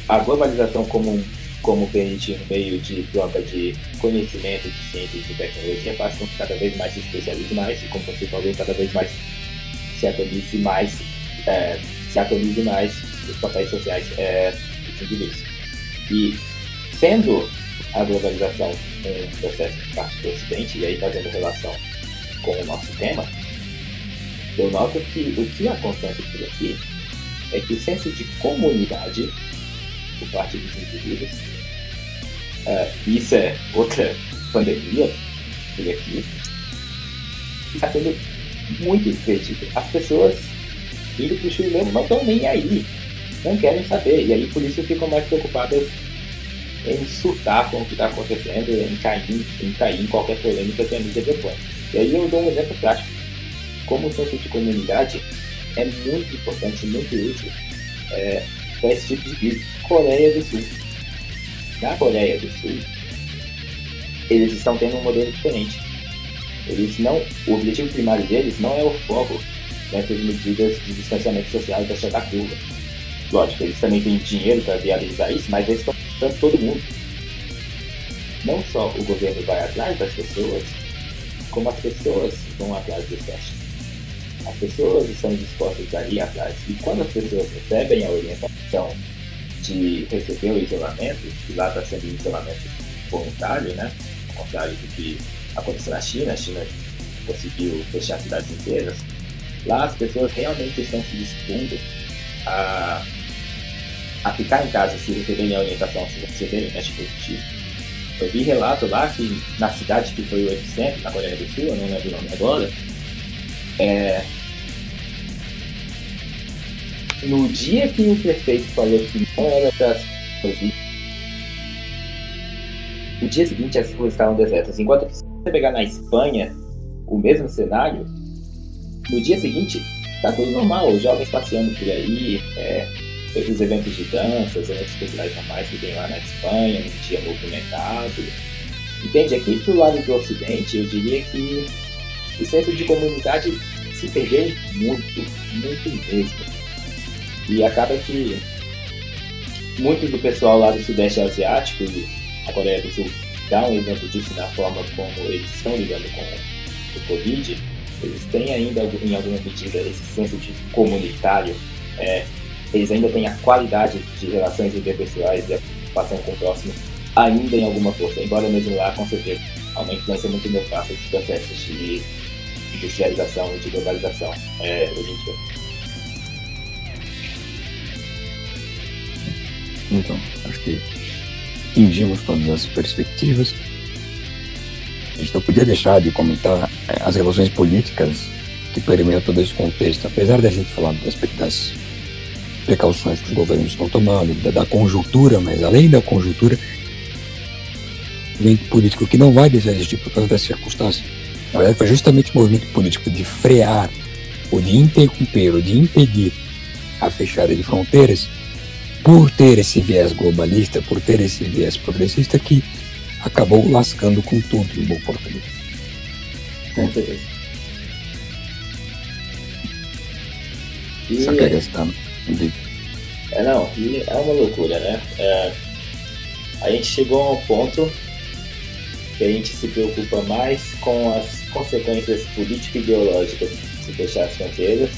a globalização como, como permite um meio de troca de conhecimento, de ciência e de tecnologia faz com que cada vez mais se especialize mais e, como você falou, cada vez mais se atualize mais, é, se atualize mais os papéis sociais é, dos indivíduos. E sendo a globalização um processo de parte do Ocidente, e aí fazendo relação com o nosso tema, eu noto que o que acontece por aqui é que o senso de comunidade por parte dos indivíduos, uh, isso é outra pandemia por aqui, está sendo muito perdido. As pessoas indo para o chileno não estão nem aí não querem saber. E aí por isso ficam mais preocupadas em surtar com o que está acontecendo, em cair, em cair em qualquer polêmica que a mídia propõe. E aí eu dou um exemplo prático. Como o senso de comunidade é muito importante, muito útil é, para esse tipo de crise. Coreia do Sul. Na Coreia do Sul, eles estão tendo um modelo diferente. Eles não, o objetivo primário deles não é o foco nessas medidas de distanciamento social da curva Lógico, eles também têm dinheiro para viabilizar isso, mas eles estão todo mundo. Não só o governo vai atrás das pessoas, como as pessoas vão atrás do teste. As pessoas estão dispostas a ir atrás. E quando as pessoas recebem a orientação de receber o isolamento, que lá está sendo isolamento voluntário, né? Ao contrário do que aconteceu na China, a China conseguiu fechar cidades inteiras. Lá as pessoas realmente estão se dispondo a a ficar em casa se receberem a orientação, se receberem teste positivo. Eu vi relato lá que na cidade que foi o epicentro, na Coreia do Sul, eu não lembro o nome agora, é... no dia que o prefeito falou que não era para Covid, no dia seguinte as ruas estavam desertas. Enquanto se você pegar na Espanha o mesmo cenário, no dia seguinte tá tudo normal, os jovens passeando por aí, é, os eventos de dança, os eventos culturais normais que tem lá na Espanha, um dia movimentado. Entende? Aqui pro lado do Ocidente, eu diria que o senso de comunidade se perdeu muito, muito mesmo. E acaba que muito do pessoal lá do Sudeste Asiático, a Coreia do Sul dá um exemplo disso na forma como eles estão lidando com o Covid, eles têm ainda, em alguma medida, esse senso de comunitário é, eles ainda têm a qualidade de relações interpessoais e a preocupação com o próximo ainda em alguma força, embora mesmo lá, com certeza, há uma influência muito nefasta dos processos de industrialização e de globalização é, hoje em dia. Então, acho que atingimos todas as perspectivas. A gente não podia deixar de comentar eh, as relações políticas que permeiam todo esse contexto. Apesar da gente falar das, das precauções que os governos estão tomando, da, da conjuntura, mas além da conjuntura, movimento político que não vai deixar de existir por causa das circunstâncias. Na verdade, foi justamente o movimento político de frear, ou de interromper, ou de impedir a fechada de fronteiras, por ter esse viés globalista, por ter esse viés progressista, que acabou lascando com tudo em bom português. Com certeza. Só que está é, não, é uma loucura, né? É, a gente chegou a um ponto que a gente se preocupa mais com as consequências político-ideológicas de fechar as fronteiras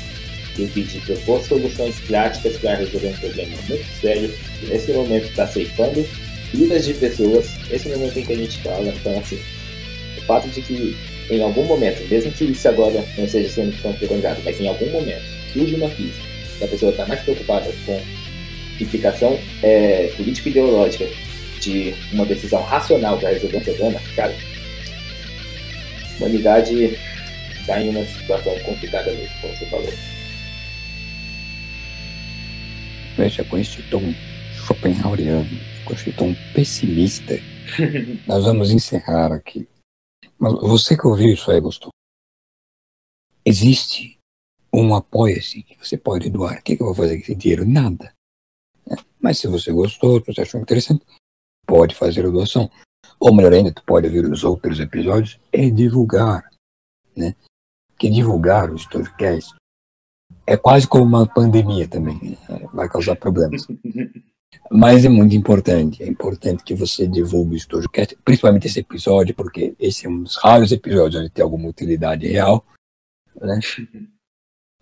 e de propor soluções práticas para resolver um problema muito sério que nesse momento está ceifando vidas de pessoas. Esse é momento em que a gente fala, então assim, o fato de que em algum momento, mesmo que isso agora não seja sendo tão mas em algum momento surge uma crise, a pessoa está mais preocupada com implicação é, político-ideológica de uma decisão racional para resolver um problema, cara, a humanidade está em uma situação complicada mesmo, como você falou. Veja, com este tom Schopenhaueriano, com este tom pessimista, [LAUGHS] nós vamos encerrar aqui. Mas você que ouviu isso aí, gostou? Existe um apoia-se que você pode doar. O que, que eu vou fazer com esse dinheiro? Nada. É, Mas se você gostou, se você achou interessante, pode fazer a doação. Ou melhor ainda, tu pode ouvir os outros episódios e divulgar. Né? Porque divulgar o Storycast é quase como uma pandemia também. né? Vai causar problemas. [LAUGHS] Mas é muito importante. É importante que você divulgue o Storycast, principalmente esse episódio, porque esse é um dos raros episódios onde tem alguma utilidade real. Né? [LAUGHS]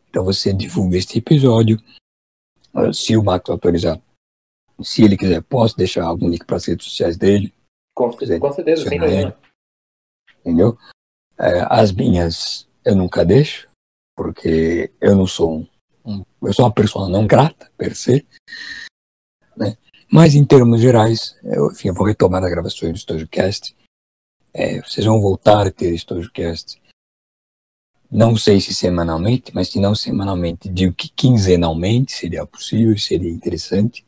Então você divulga este episódio. Se o Max autorizar, se ele quiser, posso deixar algum link para as redes sociais dele, Com, com certeza, sem problema. entendeu? É, as minhas eu nunca deixo, porque eu não sou um, um- eu sou uma pessoa não grata, per se, né? Mas em termos gerais, eu, enfim, eu vou retomar a gravação do StojoCast. É, vocês vão voltar a ter StojoCast. Não sei se semanalmente, mas se não semanalmente, digo que quinzenalmente seria possível, seria interessante.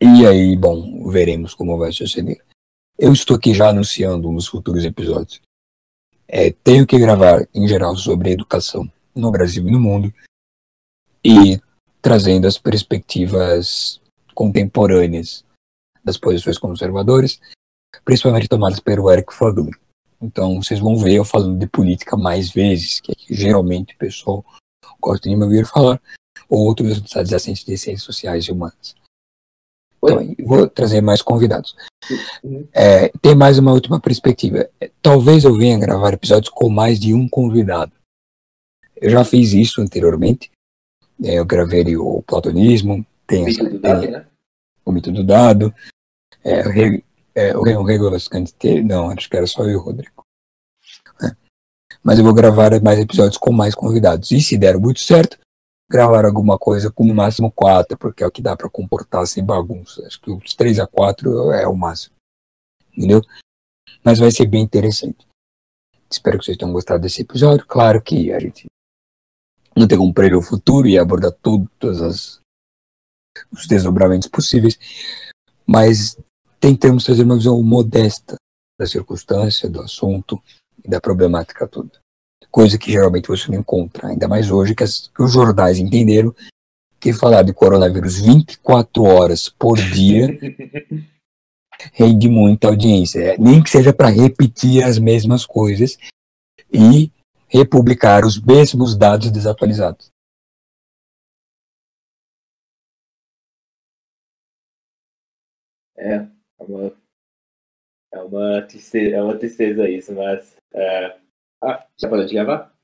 E aí, bom, veremos como vai suceder. Eu estou aqui já anunciando nos futuros episódios. É, tenho que gravar, em geral, sobre educação no Brasil e no mundo e trazendo as perspectivas contemporâneas das posições conservadoras, principalmente tomadas pelo Eric Fugly. Então, vocês vão ver eu falando de política mais vezes, que geralmente o pessoal gosta de me ouvir falar, ou outros adjacentes de ciências sociais e humanas. Então, vou trazer mais convidados. É, tem mais uma última perspectiva. É, Talvez eu venha gravar episódios com mais de um convidado. Eu já fiz isso anteriormente. É, eu gravei o Platonismo, tem, essa, Vídeo do Dado, né? o mito do dado, é, o Re- é, o Regulus Cantite, não, acho que era só eu e o Rodrigo. É. Mas eu vou gravar mais episódios com mais convidados. E se der muito certo, gravar alguma coisa com no máximo quatro, porque é o que dá para comportar sem bagunça. Acho que os três a quatro é o máximo. Entendeu? Mas vai ser bem interessante. Espero que vocês tenham gostado desse episódio. Claro que a gente não tem como prever o futuro e abordar todas as os desdobramentos possíveis, mas tentamos trazer uma visão modesta da circunstância, do assunto e da problemática toda. Coisa que geralmente você não encontra, ainda mais hoje que, as- que os jornais entenderam que falar de coronavírus 24 horas por dia [LAUGHS] rende muita audiência, É, nem que seja para repetir as mesmas coisas e republicar os mesmos dados desatualizados. É, é uma, é uma, tristeza, é uma tristeza isso, mas. É... Ah, já parou de gravar?